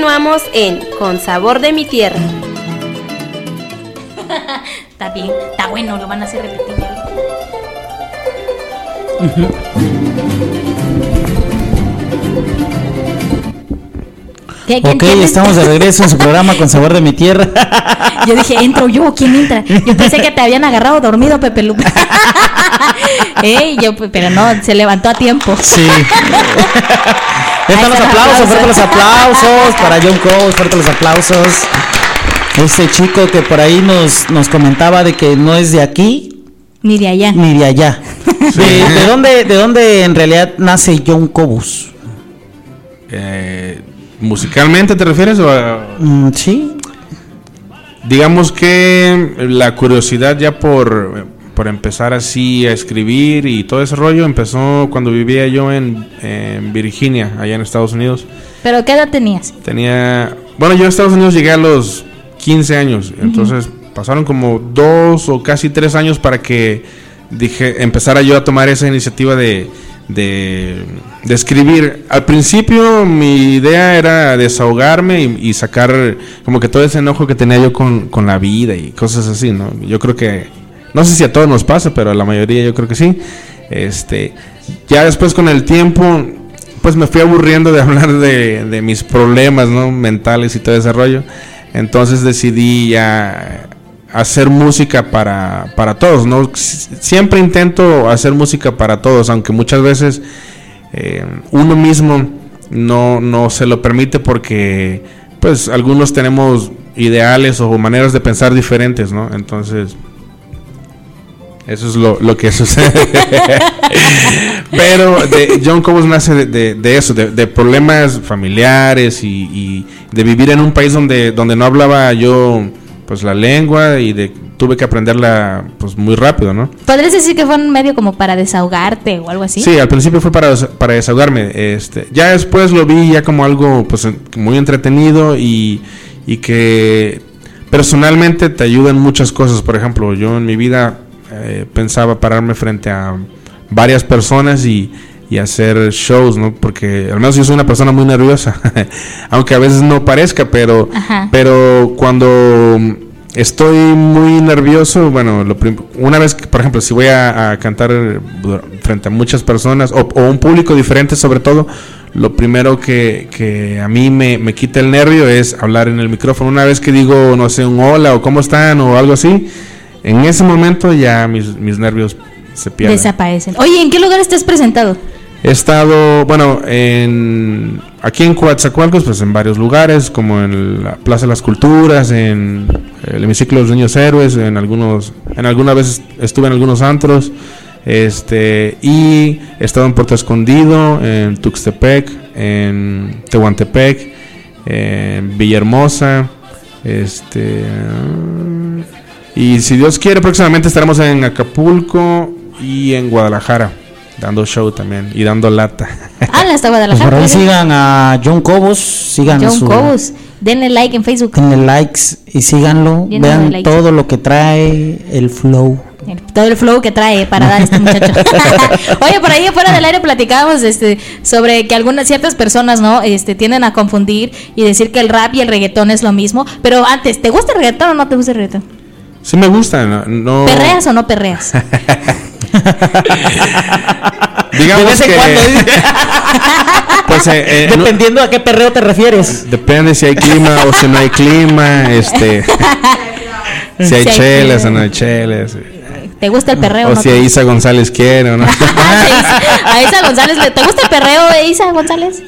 continuamos en Con Sabor de mi Tierra. Está bien, está bueno, lo van a hacer repetir. ¿Qué- quién- Ok, quién estamos de regreso en su programa con sabor de mi tierra. Yo dije, entro yo, ¿quién entra? Yo pensé que te habían agarrado dormido, Pepe Lupe. Ey, yo, pero no, se levantó a tiempo. Sí. Ahí Están los aplausos, fuertes los aplausos para John Cole, fuertes los aplausos. Este chico que por ahí nos, nos comentaba de que no es de aquí Ni de allá. ni de allá. De, de dónde, ¿De dónde en realidad nace John Cobus? Eh, ¿Musicalmente te refieres o a- Mm, sí. Digamos que la curiosidad ya por, por empezar así a escribir y todo ese rollo empezó cuando vivía yo en, en Virginia, allá en Estados Unidos. ¿Pero qué edad tenías? Tenía, bueno, yo a Estados Unidos llegué a los 15 años, entonces pasaron como dos o casi tres años para que dije, empezara yo a tomar esa iniciativa de, de, de escribir. Al principio mi idea era desahogarme y, y sacar como que todo ese enojo que tenía yo con, con la vida y cosas así, ¿no? Yo creo que, no sé si a todos nos pasa, pero a la mayoría yo creo que sí. Este, ya después con el tiempo, pues me fui aburriendo de hablar de, de mis problemas, ¿no? Mentales y todo ese rollo. Entonces decidí ya hacer música para, para todos, ¿no? Siempre intento hacer música para todos, aunque muchas veces eh, uno mismo no, no se lo permite porque pues algunos tenemos ideales o maneras de pensar diferentes, ¿no? Entonces, eso es lo, lo que sucede. Pero de, John Cobos nace de, de- de eso, de, problemas familiares y, y de vivir en un país donde, donde no hablaba yo pues la lengua y de tuve que aprenderla pues muy rápido, ¿no? ¿Podrías decir que fue un medio como para desahogarte o algo así? Sí, al principio fue para, para desahogarme. Este, ya después lo vi ya como algo pues muy entretenido y, y que personalmente te ayuda en muchas cosas. Por ejemplo, yo en mi vida eh, pensaba pararme frente a varias personas y, y hacer shows, ¿no? Porque al menos yo soy una persona muy nerviosa, aunque a veces no parezca, pero, Ajá. pero cuando estoy muy nervioso, bueno, lo una vez que, por ejemplo, si voy a, a cantar frente a muchas personas o, o un público diferente sobre todo, lo primero que, que a mí me, me quita el nervio es hablar en el micrófono. Una vez que digo, no sé, un hola o cómo están o algo así, en ese momento ya mis, mis nervios se pierden. Desaparecen. Oye, ¿en qué lugar estás presentado? He estado, bueno, en, aquí en Coatzacoalcos, pues en varios lugares, como en la Plaza de las Culturas, en el hemiciclo de los Niños Héroes, en algunos, en alguna vez estuve en algunos antros, este, y he estado en Puerto Escondido, en Tuxtepec, en Tehuantepec, en Villahermosa, este, y si Dios quiere, próximamente estaremos en Acapulco y en Guadalajara, dando show también y dando lata. Ah, hasta Pues Guadalajara. por ahí oiga. sigan a John Cobos, sigan John su, Cobos. Denle like en Facebook. Denle likes y síganlo. Vean likes. todo lo que trae el flow. El- todo el flow que trae para dar este muchacho. Oye, por ahí fuera del aire platicábamos este, sobre que algunas ciertas personas, ¿no? Este, tienden a confundir y decir que el rap y el reggaetón es lo mismo. Pero antes, ¿te gusta el reggaetón o no te gusta el reggaetón? Sí me gusta, no... no- ¿Perreas o no perreas? Digamos De vez en que... cuando, dice. pues, eh, eh, no- Dependiendo a qué perreo te refieres. depende si hay clima o si no hay clima, este... si hay Si hay chelas o no hay chelas. ¿Te gusta el perreo o O no? si te- Isa González quiere o no. A Isa González, le- ¿te gusta el perreo de Isa González?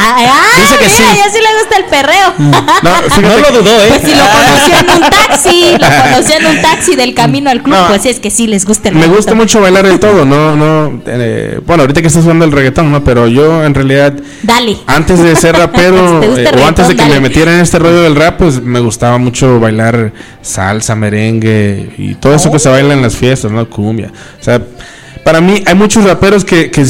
Ah, Dice que mira, sí. ya sí le gusta el perreo. No, fíjate No lo dudó, ¿eh? Pues si lo conoció en un taxi, lo conoció en un taxi del camino al club, No. pues es que sí les gusta el Me gusta mucho bailar de todo, no, no, eh, bueno, ahorita que estás jugando el reggaetón, ¿no? Pero yo en realidad, Dale. antes de ser rapero, ¿Te gusta el eh, o antes de que reggaetón? me Dale. metiera en este rollo del rap, pues me gustaba mucho bailar salsa, merengue y todo eso que se baila en las fiestas, ¿no? Cumbia. O sea, para mí hay muchos raperos que que, que,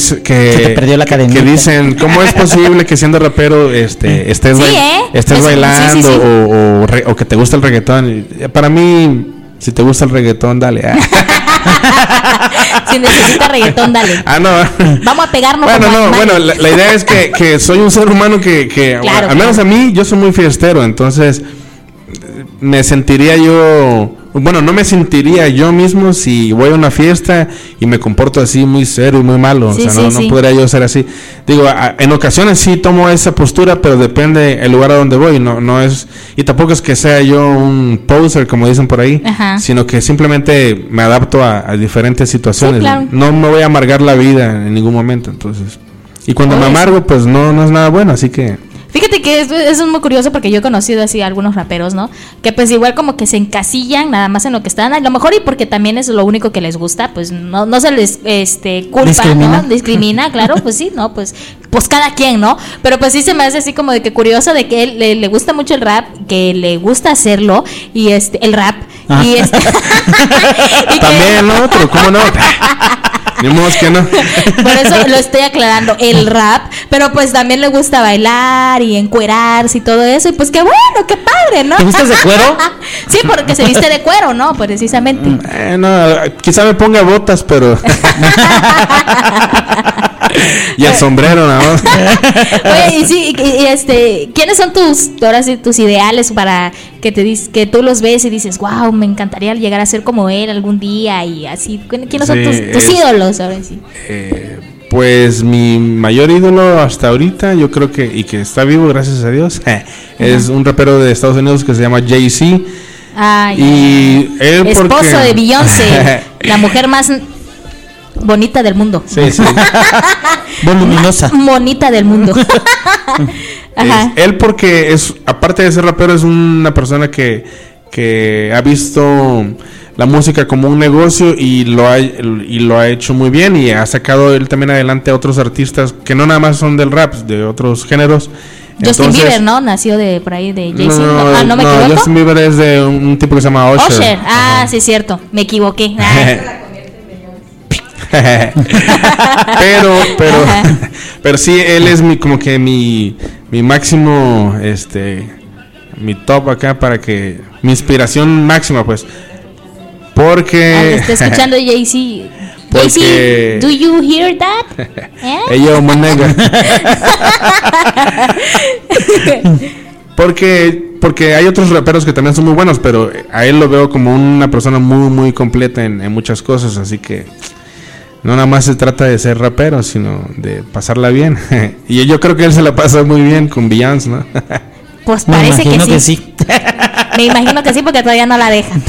Se te perdió la que- dicen, ¿cómo es posible que siendo rapero este estés, Sí, bail- ¿eh? estés Es- bailando sí, sí. O, o re- o que te gusta el reggaetón? Para mí, si te gusta el reggaetón, dale. si necesita reggaetón, dale. Ah, no. Vamos a pegarnos Bueno, como no, animales. bueno, la, la idea es que, que soy un ser humano que, que Claro, al menos claro. a mí, yo soy muy fiestero, entonces me sentiría yo, bueno, no me sentiría yo mismo si voy a una fiesta y me comporto así muy serio y muy malo, Sí, o sea, no, sí, no sí. podría yo ser así. Digo, a- en ocasiones sí tomo esa postura, pero depende el lugar a donde voy, no, no es, y tampoco es que sea yo un poser, como dicen por ahí, Ajá. sino que simplemente me adapto a, a diferentes situaciones. claro. No me voy a amargar la vida en ningún momento, entonces. Y cuando me amargo, pues no, no es nada bueno, así que... Fíjate que es- eso es muy curioso porque yo he conocido así a algunos raperos, ¿no? Que pues igual como que se encasillan nada más en lo que están, a lo mejor y porque también es lo único que les gusta, pues no, no se les este culpa, Discrimina. ¿no? Discrimina, claro, pues sí, ¿no? Pues pues cada quien, ¿no? Pero pues sí se me hace así como de que curioso de que él le, le gusta mucho el rap, que le gusta hacerlo y este el rap Ah. y este y que- También, ¿no? Pero ¿cómo no? Ni modo que no. Por eso lo estoy aclarando, el rap, pero pues también le gusta bailar y encuerarse y todo eso, y pues qué bueno, qué padre, ¿no? ¿Te vistes de cuero? sí, porque se viste de cuero, ¿no? Precisamente. Eh, no, quizá me ponga botas, pero... y el sombrero, nada más. Oye, y sí, y, y, este, ¿quiénes son tus, ahora sí, tus ideales para que te dis- que tú los ves y dices, wow, me encantaría llegar a ser como él algún día y así? ¿Quiénes son Sí, tus, tus es- ídolos ahora sí? Eh, pues mi mayor ídolo hasta ahorita, yo creo que, y que está vivo, gracias a Dios, es un rapero de Estados Unidos que se llama Jay-Z. Ay, Y él esposo porque- de Beyoncé, la mujer más bonita del mundo. Sí, sí. Voluminosa. Bonita del mundo. Ajá. Es- él porque es, aparte de ser rapero, es una persona que, que ha visto la música como un negocio y lo ha, y lo ha hecho muy bien y ha sacado él también adelante a otros artistas que no nada más son del rap, de otros géneros. Justin Entonces- Bieber, ¿no? Nació de por ahí de Jay-Z. No, ah, no me no, equivoco. Justin Bieber es de un, un tipo que se llama Usher. Usher. Ah, sí, es cierto. Me equivoqué. Ah. pero, pero, pero sí, él es mi, como que mi, mi máximo, este, mi top acá para que, mi inspiración máxima, pues. Porque. Ah, está escuchando Jay-Z. Porque- Jay-Z, ¿do you hear that? ¿Eh? My nigga. porque, porque hay otros raperos que también son muy buenos, pero a él lo veo como una persona muy, muy completa en, en muchas cosas, así que no nada más se trata de ser rapero, sino de pasarla bien. y yo creo que él se la pasa muy bien con Beyoncé, ¿no? Pues Me parece imagino que sí. que sí. Me imagino que sí, porque todavía no la dejan.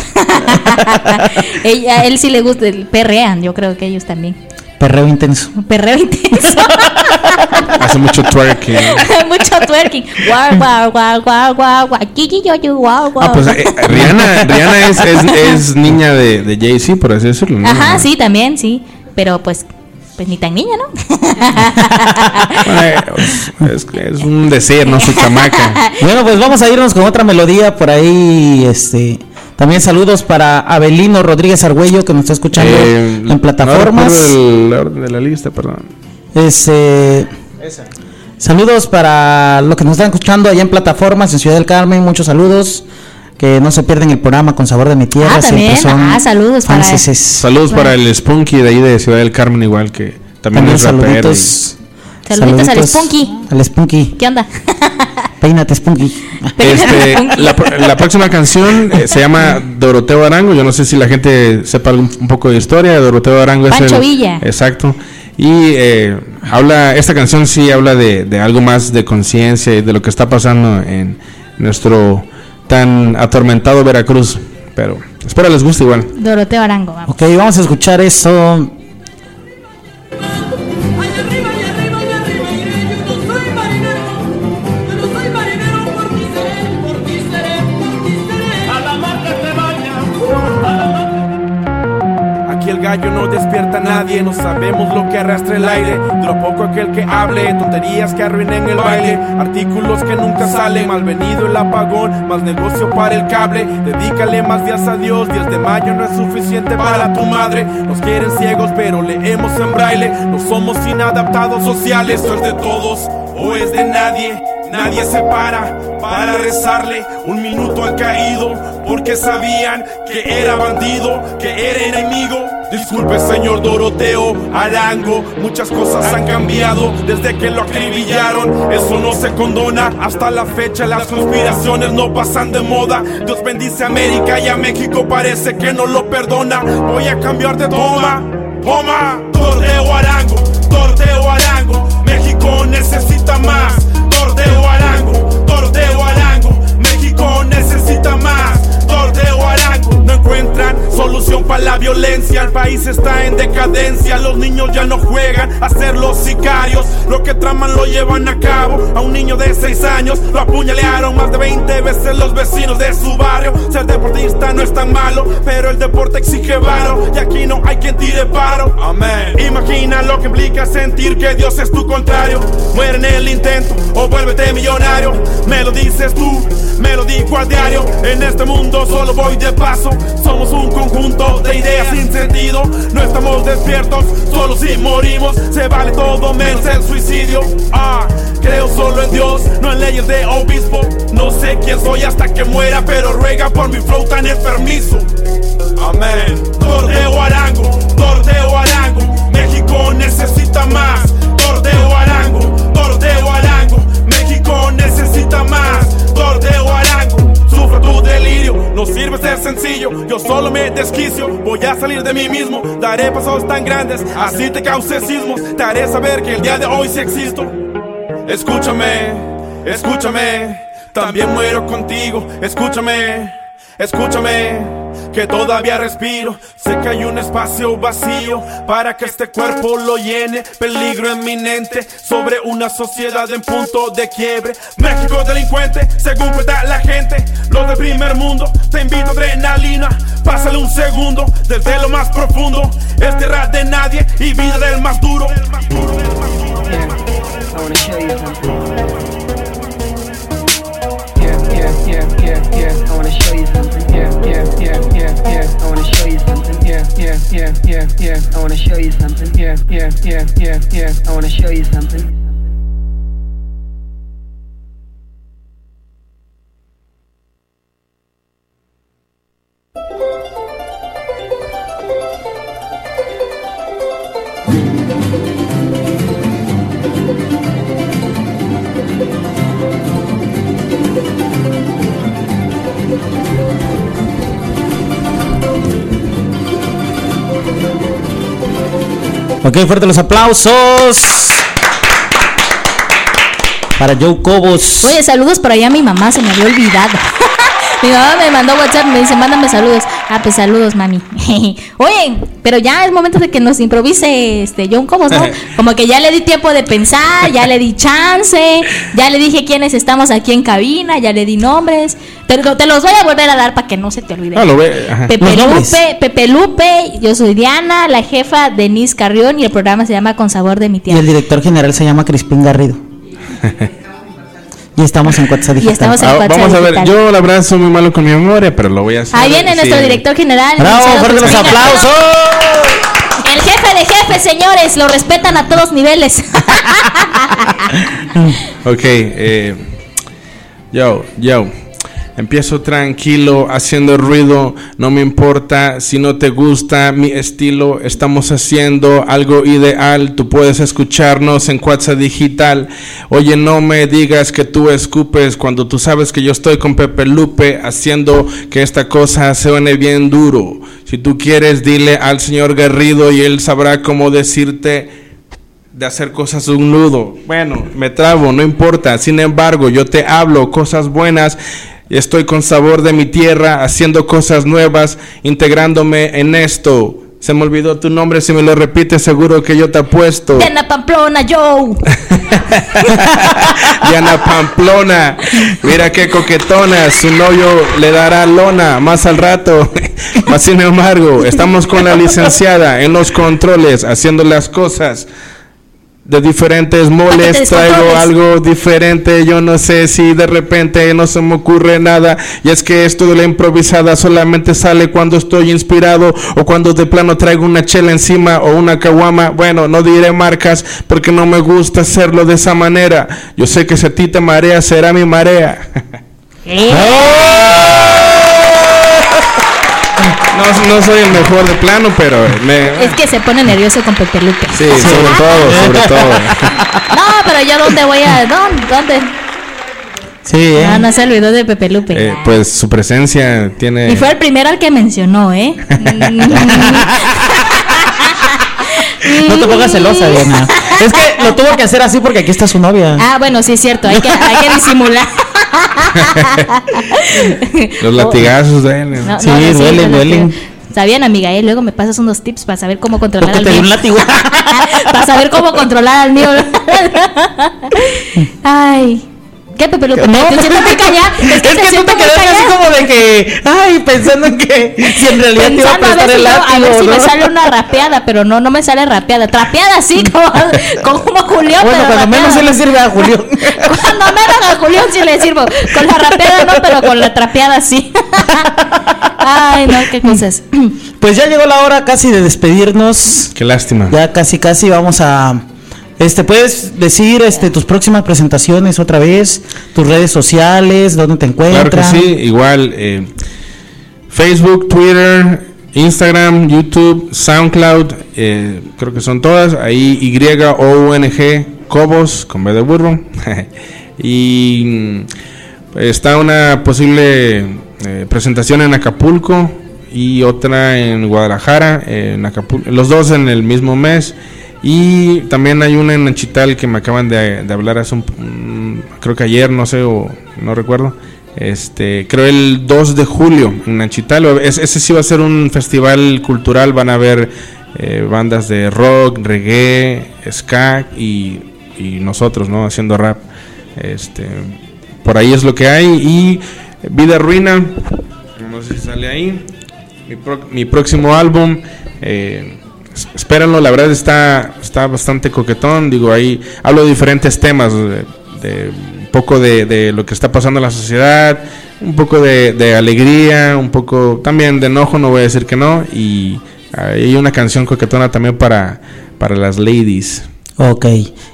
Ella, a él sí le gusta, el- perrean, yo creo que ellos también. Perreo intenso. Perreo intenso. Hace mucho twerking. Mucho twerking. Guau, guau, guau, guau, guau, guau. Gigi, yo, yo, guau, guau. Ah, pues eh, Rihanna, Rihanna es, es, es niña de, de Jay-Z, por así decirlo. ¿no? Ajá, sí, también, sí. Pero pues, pues ni tan niña, ¿no? Es, es un decir, no su chamaca. Bueno, pues vamos a irnos con otra melodía por ahí. Este, también saludos para Abelino Rodríguez Argüello que nos está escuchando Eh, en plataformas. No orden de la lista, perdón. Es, eh, Saludos para los que nos están escuchando allá en plataformas en Ciudad del Carmen, muchos saludos. Que no se pierden el programa con sabor de mi tierra. Ah, también. siempre son Ah, saludos para- franceses. Saludos para el Spunky de ahí de Ciudad del Carmen, igual que también, También es rapero. saluditos. Saluditos al Spunky. Al Spunky. ¿Qué onda? Peínate, Spunky. y, este, la, la próxima canción eh, se llama Doroteo Arango. Yo no sé si la gente sepa algún- un poco de historia. Doroteo Arango es Pancho el- Villa. Exacto. Y eh, habla, esta canción sí habla de, de algo más de conciencia y de lo que está pasando en nuestro tan atormentado Veracruz. Pero espero les guste igual. Doroteo Arango, vamos. Ok, vamos a escuchar eso. Allá arriba, allá arriba, allá arriba iré, yo no soy marinero, yo no soy marinero, por ti seré, por ti seré, por ti seré. A la mar que te vaya, a la mar Aquí el gallo no nadie, no sabemos lo que arrastra el aire. De lo poco aquel que hable, tonterías que arruinen el baile, artículos que nunca salen. Malvenido el apagón, más negocio para el cable. Dedícale más días a Dios, 10 de mayo no es suficiente para tu madre. Nos quieren ciegos, pero leemos en braille. No somos inadaptados sociales, esto es de todos o es de nadie. Nadie se para para rezarle. Un minuto han caído porque sabían que era bandido, que era enemigo. Disculpe, señor Doroteo Arango. Muchas cosas han cambiado desde que lo acribillaron. Eso no se condona. Hasta la fecha, las conspiraciones no pasan de moda. Dios bendice a América y a México parece que no lo perdona. Voy a cambiar de toma. Toma, Doroteo Arango, Doroteo Arango. México necesita más. Encuentran solución para la violencia. El país está en decadencia. Los niños ya no juegan a ser los sicarios. Lo que traman lo llevan a cabo. A un niño de 6 años lo apuñalearon más de 20 veces los vecinos de su barrio. Ser deportista no es tan malo, pero el deporte exige varo. Y aquí no hay quien tire paro. Amén. Imagina lo que implica sentir que Dios es tu contrario. Muere en el intento o vuélvete millonario. Me lo dices tú, me lo digo al diario. En este mundo solo voy de paso. Somos un conjunto de ideas sin sentido. No estamos despiertos, solo si morimos. Se vale todo menos el suicidio. Ah, creo solo en Dios, no en leyes de obispo. No sé quién soy hasta que muera, pero ruega por mi flow tan enfermizo. Amén. Doroteo Arango, Doroteo Arango. México necesita más. Doroteo Arango, Doroteo Arango. México necesita más. No sirve ser sencillo. Yo solo me desquicio, voy a salir de mí mismo. Daré pasos tan grandes, así te cause sismos. Te haré saber que el día de hoy sí existo. Escúchame, escúchame, también muero contigo. Escúchame, escúchame, que todavía respiro. Sé que hay un espacio vacío para que este cuerpo lo llene. Peligro eminente sobre una sociedad en punto de quiebre. México delincuente, según cuenta la gente. Los del primer mundo, te invito a adrenalina. Pásale un segundo desde lo más profundo. Es tierra de nadie y vida del más duro. Yeah. I wanna show you something. Yeah, yeah, yeah, yeah, yeah. I wanna show you something. Yeah, yeah, yeah, yeah, yeah. I wanna show you something. Ok, fuerte los aplausos. Para Joe Cobos. Oye, saludos por allá a mi mamá, se me había olvidado. mi mamá me mandó WhatsApp, me dice, mándame saludos. Ah, pues saludos, mami. Oye, pero ya es momento de que nos improvise este John Cobos, ¿no? Como que ya le di tiempo de pensar, ya le di chance, ya le dije quiénes estamos aquí en cabina, ya le di nombres. Te, te los voy a volver a dar para que no se te olvide. Ah, lo ve. ajá. Pepe. Lupe, Pepe Lupe, yo soy Diana, la jefa Denise Carrión y el programa se llama Con Sabor de mi Y tierra. el director general se llama Crispín Garrido. y estamos en WhatsApp Y Digital. estamos en Ah, WhatsApp vamos a ver, digital. yo la verdad soy muy malo con mi memoria, pero lo voy a hacer. Ahí viene nuestro director general. ¡Bravo! ¡Fuerte los aplausos! El jefe de jefes, señores, lo respetan a todos niveles. Ok, eh, yo, yo. Empiezo tranquilo, haciendo ruido, no me importa si no te gusta mi estilo, estamos haciendo algo ideal, tú puedes escucharnos en WhatsApp Digital. Oye, no me digas que tú escupes cuando tú sabes que yo estoy con Pepe Lupe haciendo que esta cosa suene bien duro. Si tú quieres, dile al señor Garrido y él sabrá cómo decirte de hacer cosas un nudo. Bueno, me trabo, no importa. Sin embargo, yo te hablo cosas buenas. Estoy con sabor de mi tierra, haciendo cosas nuevas, integrándome en esto. Se me olvidó tu nombre, si me lo repites, seguro que yo te apuesto. Diana Pamplona, Joe. Diana Pamplona, mira qué coquetona, su novio le dará lona más al rato. Mas sin embargo, estamos con la licenciada en los controles, haciendo las cosas de diferentes moles, te traigo algo diferente, yo no sé si de repente no se me ocurre nada, y es que esto de la improvisada solamente sale cuando estoy inspirado o cuando de plano traigo una chela encima o una caguama, bueno, no diré marcas porque no me gusta hacerlo de esa manera, yo sé que si a ti te marea será mi marea. Eh, No, no soy el mejor de plano, pero me... Es que se pone nervioso con Pepe Lupe. Sí, sobre todo, sobre todo. No, pero yo dónde voy a... ¿Dónde? ¿Dónde? Sí, ¿eh? Ah, no se olvidó de Pepe Lupe. Eh, pues su presencia tiene... Y fue el primero al que mencionó, ¿eh? No te pongas celosa, Diana. Es que lo tuvo que hacer así porque aquí está su novia. Ah, bueno, sí es cierto, hay que, hay que disimular. Los latigazos de él. No, Sí, no, no, duelen, duelen. bien, amiga, ¿eh? Luego me pasas unos tips para saber cómo controlar al mío. para saber cómo controlar al mío. Ay. ¿Qué, Pepe Lupe? No. Te siento muy callada. Es Es que, que te tú siento te quedaste así como de que, ay, pensando en que si en realidad te iba a a prestar si, el yo- a ver látigo, si me sale una rapeada, pero no, no me sale rapeada. Trapeada sí, como, como Julián, Bueno, pero cuando menos se le sirve a Julio. Cuando menos a Julián sí le sirvo. Con la rapeada no, pero con la trapeada sí. Ay, no, qué cosas. Pues ya llegó la hora casi de despedirnos. Qué lástima. Ya casi casi vamos a este puedes decir este tus próximas presentaciones otra vez, tus redes sociales, dónde te Claro que encuentras. sí, igual eh, Facebook, Twitter, Instagram, YouTube, SoundCloud, eh, creo que son todas. Ahí Y-O-U-N-G, Cobos, con B de burro. y mm, está una posible eh, presentación en Acapulco y otra en Guadalajara, en Acapulco, los dos en el mismo mes. Y también hay una en Nanchital que me acaban de, de hablar hace un, un- creo que ayer, no sé, o no recuerdo. Este, creo el 2 de julio en Nanchital. Es- ese sí va a ser un festival cultural. Van a haber eh, bandas de rock, reggae, ska y, y nosotros, ¿no? Haciendo rap. Este, por ahí es lo que hay. Y Vida Ruina, no sé si sale ahí. Mi, pro- mi próximo álbum. eh, espérenlo, la verdad está, está bastante coquetón. Digo, ahí hablo de diferentes temas. De, de un poco de, de lo que está pasando en la sociedad. Un poco de, de alegría. Un poco también de enojo, no voy a decir que no. Y hay una canción coquetona también para, para las ladies. Ok.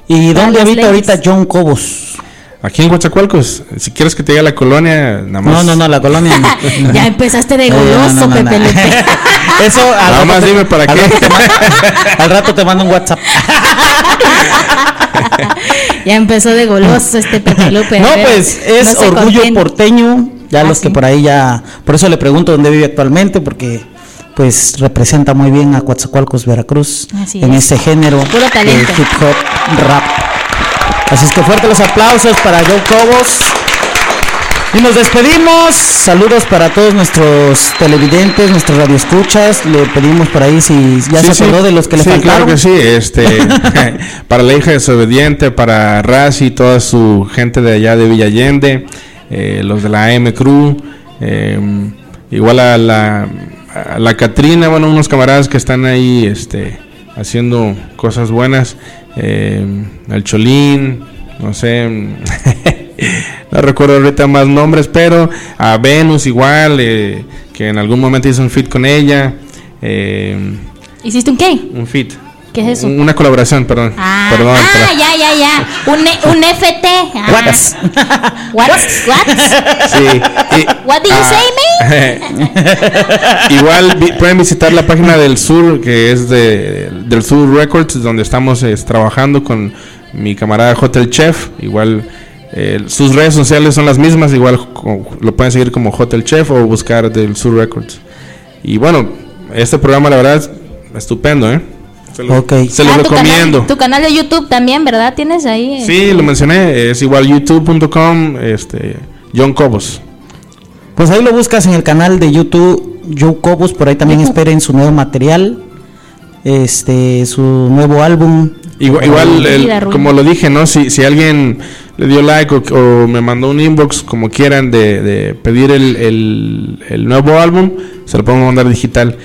¿Y dónde habita ladies. ahorita John Cobos? Aquí en Coatzacoalcos, si quieres que te diga la colonia, nada más. No, no, no, la colonia no. Ya empezaste de Eh, no, goloso, no, no, Pepe. Eso al Nada rato más te- dime para al qué. rato al rato te mando un WhatsApp. Ya empezó de goloso este Pepe Lupe. a No, ver, pues es orgullo contiene. porteño. Ya Ah, los que sí. por ahí ya, por eso le pregunto dónde vive actualmente, porque pues representa muy bien a Coatzacoalcos, Veracruz, Así en es. ese género Puro de talento. hip hop rap. Así es que fuertes los aplausos para Joe Cobos. Y nos despedimos. Saludos para todos nuestros televidentes, nuestros radioescuchas. Le pedimos por ahí si ya Sí, se sí. acordó de los que le Sí, faltaron. claro que sí. Este, para la hija desobediente, para Raz y toda su gente de allá de Villa Allende, eh, los de la AM Crew, eh, igual a la, a la Catrina, bueno, unos camaradas que están ahí este, haciendo cosas buenas, eh, el Cholín, no sé, no recuerdo ahorita más nombres, pero a Venus igual, eh, que en algún momento hizo un fit con ella. Eh, ¿Hiciste un qué? Un fit. ¿Qué es eso? Una colaboración, perdón. Ah, perdón. ah, perdón. ya, ya, ya. Un, e- un FT. Ah. Whats. What? What? Sí. y- What do you ah, say, Igual vi- pueden visitar la página del Sur, que es de del Sur Records, donde estamos es, trabajando con mi camarada Hotel Chef. Igual eh, sus redes sociales son las mismas, igual lo pueden seguir como Hotel Chef o buscar del Sur Records. Y bueno, este programa la verdad es estupendo, ¿eh? Se lo, se lo Ah, tu recomiendo. Canal, tu canal de YouTube también, ¿verdad? ¿Tienes ahí? Sí, lo mencioné, es igual youtube.com, este, John Cobos. Pues ahí lo buscas en el canal de YouTube, Joe Cobos, por ahí también esperen su nuevo material, este, su nuevo álbum. Igual, igual el- como lo dije, ¿no? Si, si alguien le dio like o, o me mandó un inbox, como quieran, de, de pedir el, el- el nuevo álbum, se lo pongo a mandar digital.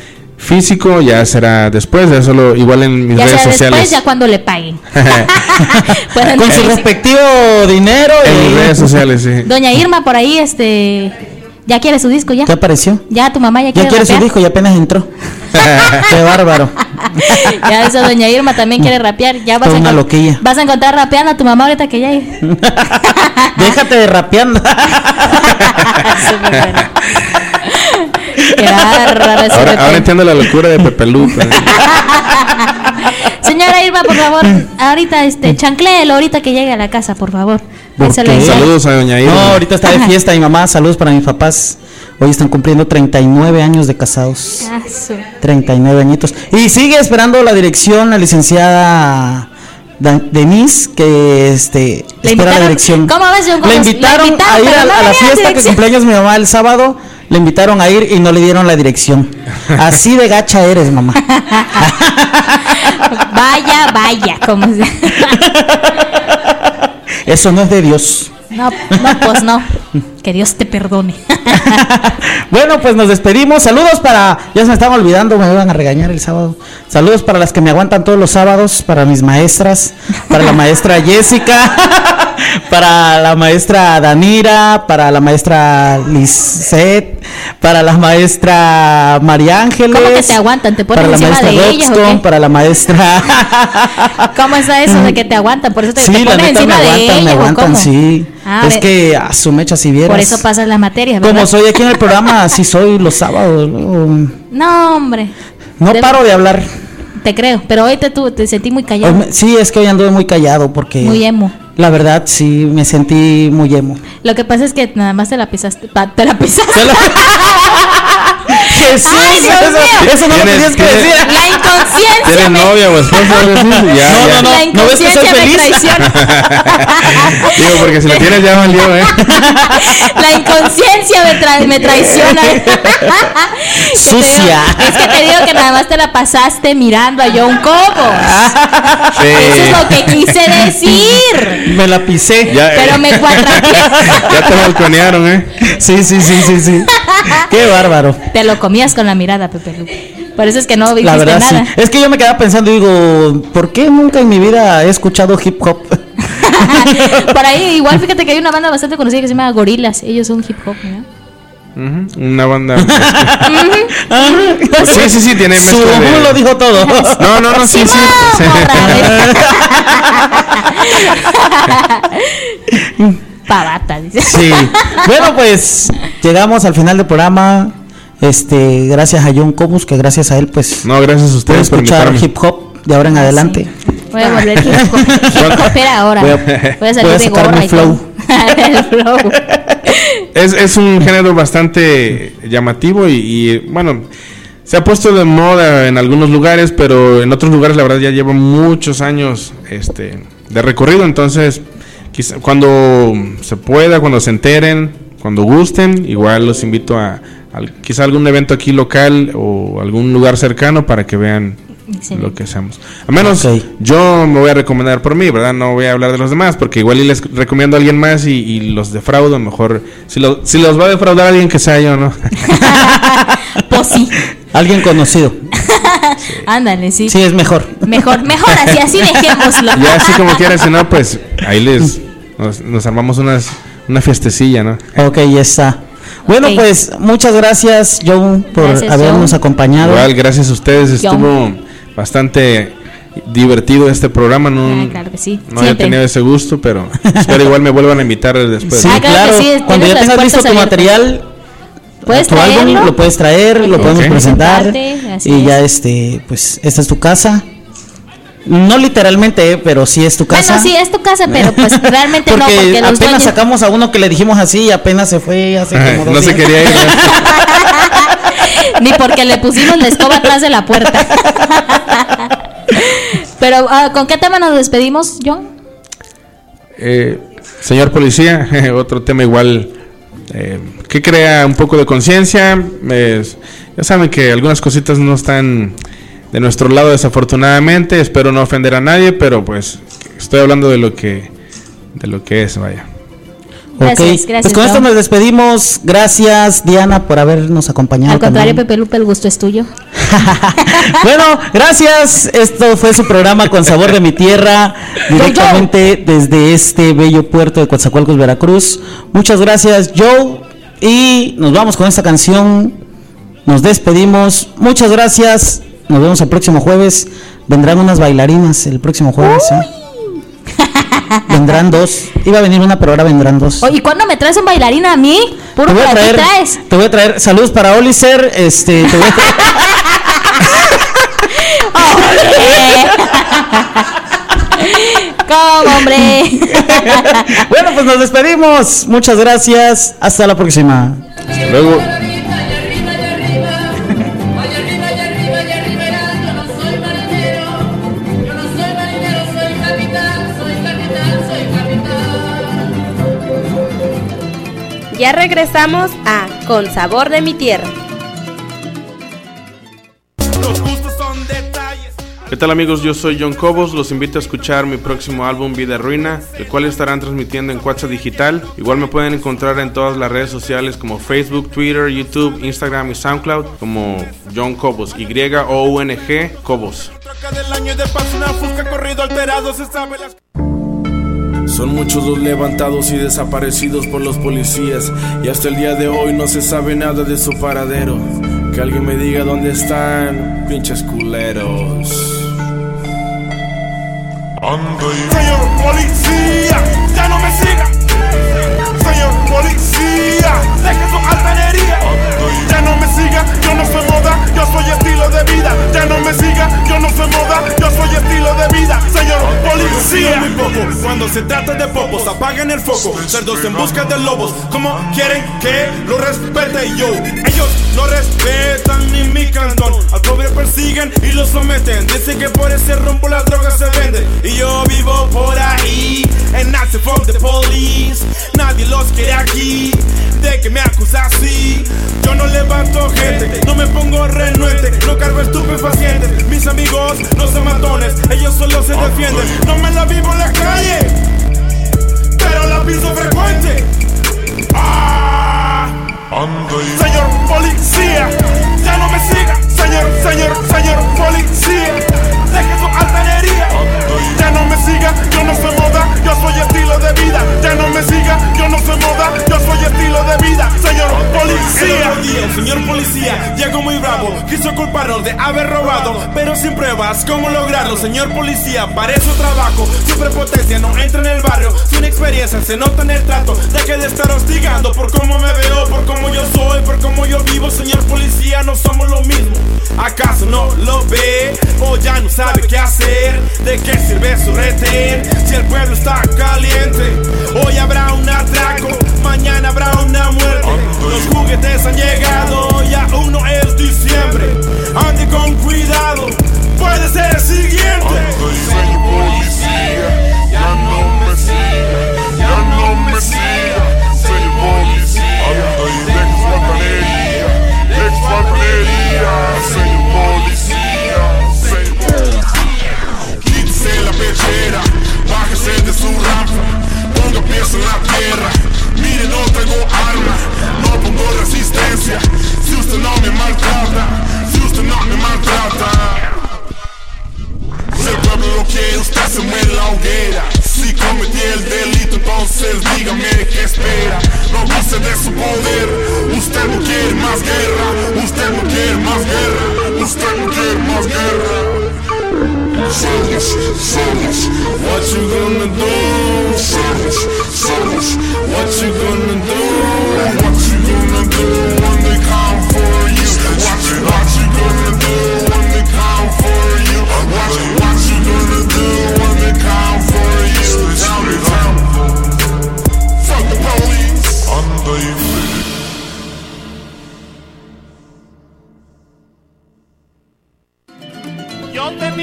Físico ya será después, ya solo igual en mis ya redes sea sociales. después, ya cuando le paguen. Con su respectivo dinero. En mis redes sociales, sí. Doña Irma por ahí, este, ya quiere su disco ya. ¿Qué apareció? Ya tu mamá ya Ya quiere, su disco y apenas entró. Qué bárbaro. ya esa doña Irma también quiere rapear. Ya vas Toda a una loquilla. Vas a encontrar rapeando a tu mamá ahorita que ya. Déjate de rapeando. Súper bueno. Ahora, entiendo la locura de Pepe Lupa. Señora Irma, por favor, ahorita este chancléelo ahorita que llegue a la casa, por favor. Saludos a Doña Irma. No, ahorita está de fiesta mi mamá. Saludos para mis papás. Hoy están cumpliendo 39 años de casados. Ah, su- 39 añitos. Y sigue esperando la dirección la licenciada Dan- Denise, que este, Le espera la dirección. ¿Cómo ves, Le Gómez? invitaron, a ir a, a la fiesta que cumpleaños mi mamá el sábado. Le invitaron a ir y no le dieron la dirección. Así de gacha eres, mamá. Vaya, vaya, como se... Eso no es de Dios. No, no, pues no. Que Dios te perdone. Bueno, pues nos despedimos. Saludos para. Ya se me estaban olvidando, me iban a regañar el sábado. Saludos para las que me aguantan todos los sábados, para mis maestras, para la maestra Jessica, para la maestra Danira, para la maestra Lisette, para la maestra María Ángeles. ¿Cómo que te aguantan? ¿Te pones para la encima maestra de ellas o Roxton, qué? para la maestra. ¿Cómo está eso de que te aguantan? Por eso te, sí, te la pones neta me encima de aguantan, ellas. me ¿o aguantan, sí. Ah, es que a su mecha si vieras. Por eso pasas las materias, ¿verdad? Como soy aquí en el programa, así soy los sábados. No, No, hombre. no De- paro de hablar. Te creo, pero hoy te, te sentí muy callado. Sí, es que hoy anduve muy callado porque. Muy emo. La verdad, sí, me sentí muy emo. Lo que pasa es que nada más te la pisaste. pa- Te la pisaste. Jesús, Ay, Dios eso, mío. eso no lo ¿Tienes- tenías que tienes- decir. La inconsciencia. ¿Tienes me- novia o esposa? Ya, No, ya. no, no. La ¿no ves que soy inconsciencia me feliz? traiciona. Digo, porque si lo tienes ya valió, ¿eh? La inconsciencia me, tra- me traiciona. Digo- Sucia. es que te digo que nada más te la pasaste mirando a John Cobos. Sí. Eso es lo que quise decir. Me la pisé. Ya, Pero eh, me cuatraqué. ya te balconearon, ¿eh? Sí, sí, sí, sí, sí. Qué bárbaro. Te lo comías con la mirada, Pepe Lu. Por eso es que no dijiste La verdad, nada. sí. Es que yo me quedaba pensando y digo, ¿por qué nunca en mi vida he escuchado hip hop? Por ahí, igual fíjate que hay una banda bastante conocida que se llama Gorilas. Ellos son hip hop, ¿no? Una banda. sí, sí, sí, tiene Su de- lo dijo todo. No, no, no, sí, sí. sí. Pavata, dice. Sí. Bueno, pues llegamos al final del programa. Este, gracias a John Cobus, que gracias a él, pues, No, gracias a ustedes por escuchar invitarme. hip hop de ahora en adelante. Voy a volver hip hop. Hip hopera ahora. Voy Voy a- a, voy salir a de sacar gorra y flow. El flow. Es, es un género bastante llamativo y, y, bueno, se ha puesto de moda en algunos lugares, pero en otros lugares la verdad ya lleva muchos años este, de recorrido, entonces quizá, cuando se pueda, cuando se enteren, cuando gusten, igual los invito a, al- quizá algún evento aquí local o algún lugar cercano para que vean lo que hacemos. A menos yo me voy a recomendar por mí, ¿verdad? No voy a hablar de los demás, porque igual y les recomiendo a alguien más y, y los defraudo. Mejor, si, lo- si los va a defraudar alguien que sea yo, ¿no? Pues sí. Alguien conocido. Ándale, sí. Sí, es mejor. Mejor, mejor así, así dejémoslo. ya así como quieras, si no, pues ahí les nos, nos armamos unas, una fiestecilla, ¿no? Ok, ya está. Bueno, Ey. pues muchas gracias, Joe, por Gracias, habernos Joe. acompañado. Igual, gracias a ustedes. Estuvo bastante divertido este programa. No, Ah, claro que sí. no había tenido ese gusto, pero espero igual me vuelvan a invitar después. Sí, Ah, claro claro. que sí, Cuando ya tengas listo puertas tu abiertas. material, Puedes tu álbum, lo puedes traer, lo Puedes podemos presentar y ya es. este, pues esta es tu casa. No literalmente, pero sí es tu casa. Bueno, sí, es tu casa, pero pues realmente no, porque porque los apenas dueños... sacamos a uno que le dijimos así y apenas se fue hace Ay, como dos no se quería ir. Ni porque le pusimos la escoba atrás de la puerta. Pero, ah, ¿con qué tema nos despedimos, John? Eh, señor policía, otro tema igual eh, que crea un poco de conciencia. Ya saben que algunas cositas no están de nuestro lado desafortunadamente. Espero no ofender a nadie, pero pues estoy hablando de lo que de lo que es, vaya. Gracias, pues con esto nos despedimos. Gracias, Diana, por habernos acompañado. Al contrario, también. Pepe Lupe, el gusto es tuyo. bueno, gracias. Esto fue su programa con sabor de mi tierra, directamente desde este bello puerto de Coatzacoalcos, Veracruz. Muchas gracias, Joe. Y nos vamos con esta canción. Nos despedimos. Muchas gracias. Nos vemos el próximo jueves. Vendrán unas bailarinas el próximo jueves. ¿eh? vendrán dos. Iba a venir una, pero ahora vendrán dos. Oye, ¿y cuándo me traes un bailarín a mí? Puro Te voy, a traer, traes. te voy a traer saludos para Olicer, este, te voy a traer- ¿Cómo, hombre? bueno, pues nos despedimos. Muchas gracias. Hasta la próxima. Hasta luego. Ya regresamos a Con Sabor de mi Tierra. Los gustos son detalles. ¿Qué tal amigos? Yo soy John Cobos, los invito a escuchar mi próximo álbum Vida Ruina, el cual estarán transmitiendo en Cuatza Digital. Igual me pueden encontrar en todas las redes sociales como Facebook, Twitter, YouTube, Instagram y SoundCloud como John Cobos, Y-O-U-N-G Cobos. Son muchos los levantados y desaparecidos por los policías y hasta el día de hoy no se sabe nada de su paradero. Que alguien me diga dónde están, pinches culeros. Señor policía, ya no me siga. Señor policía, siga, yo no soy moda, yo soy estilo de vida. Ya no me siga, yo no soy moda, yo soy estilo de vida. Señor policía, muy poco. Cuando se trata de popos, apaguen el foco. Cerdos en busca de lobos, como quieren que lo respete yo. Ellos no respetan ni mi cantón. Al pobre persiguen y lo someten. Dicen que por ese rumbo las drogas se venden. Y yo vivo por ahí, en active from the police. Nadie los quiere aquí. De que me acusa así. Yo no levanto no me pongo renuente, no cargo estupefacientes. Mis amigos no son matones, ellos solo se defienden. No me la vivo en la calle, pero la piso frecuente. Ah. Señor policía, ya no me siga. Señor, señor, señor policía, deje su altanería. Ya no me siga, yo no soy moda, yo soy estilo de vida. Ya no me siga, yo no soy moda, yo soy estilo de vida. Señor policía. Señor policía llegó muy bravo, quiso culparnos de haber robado, pero sin pruebas, ¿cómo lograrlo? Señor policía, para su trabajo, su prepotencia no entra en el barrio, sin experiencia se nota en el trato. Deje de estar hostigando por cómo me veo, por cómo yo soy, por cómo yo vivo, señor policía, no somos lo mismo. ¿Acaso no lo ve? O ya no qué hacer, de qué sirve su retén, si el pueblo está caliente. Hoy habrá un atraco, mañana habrá una muerte. Los juguetes han llegado y aún no es diciembre. Ande con cuidado, puede ser el siguiente. Señor policía, Bájese de su rampa, ponga pies en la tierra, mire no tengo arma, no pongo resistencia, si usted no me maltrata, si usted no me maltrata. Si el pueblo lo quiere, usted se muere la hoguera. Si cometí el delito, entonces dígame qué espera. No abuse de su poder. Usted no quiere más guerra. Usted no quiere más guerra. Usted no quiere más guerra. Solos, solos. What you gonna do? Solos, solos. What you gonna do? What you gonna do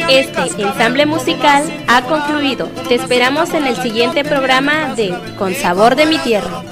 Este ensamble musical ha concluido. Te esperamos en el siguiente programa de Con Sabor de mi Tierra.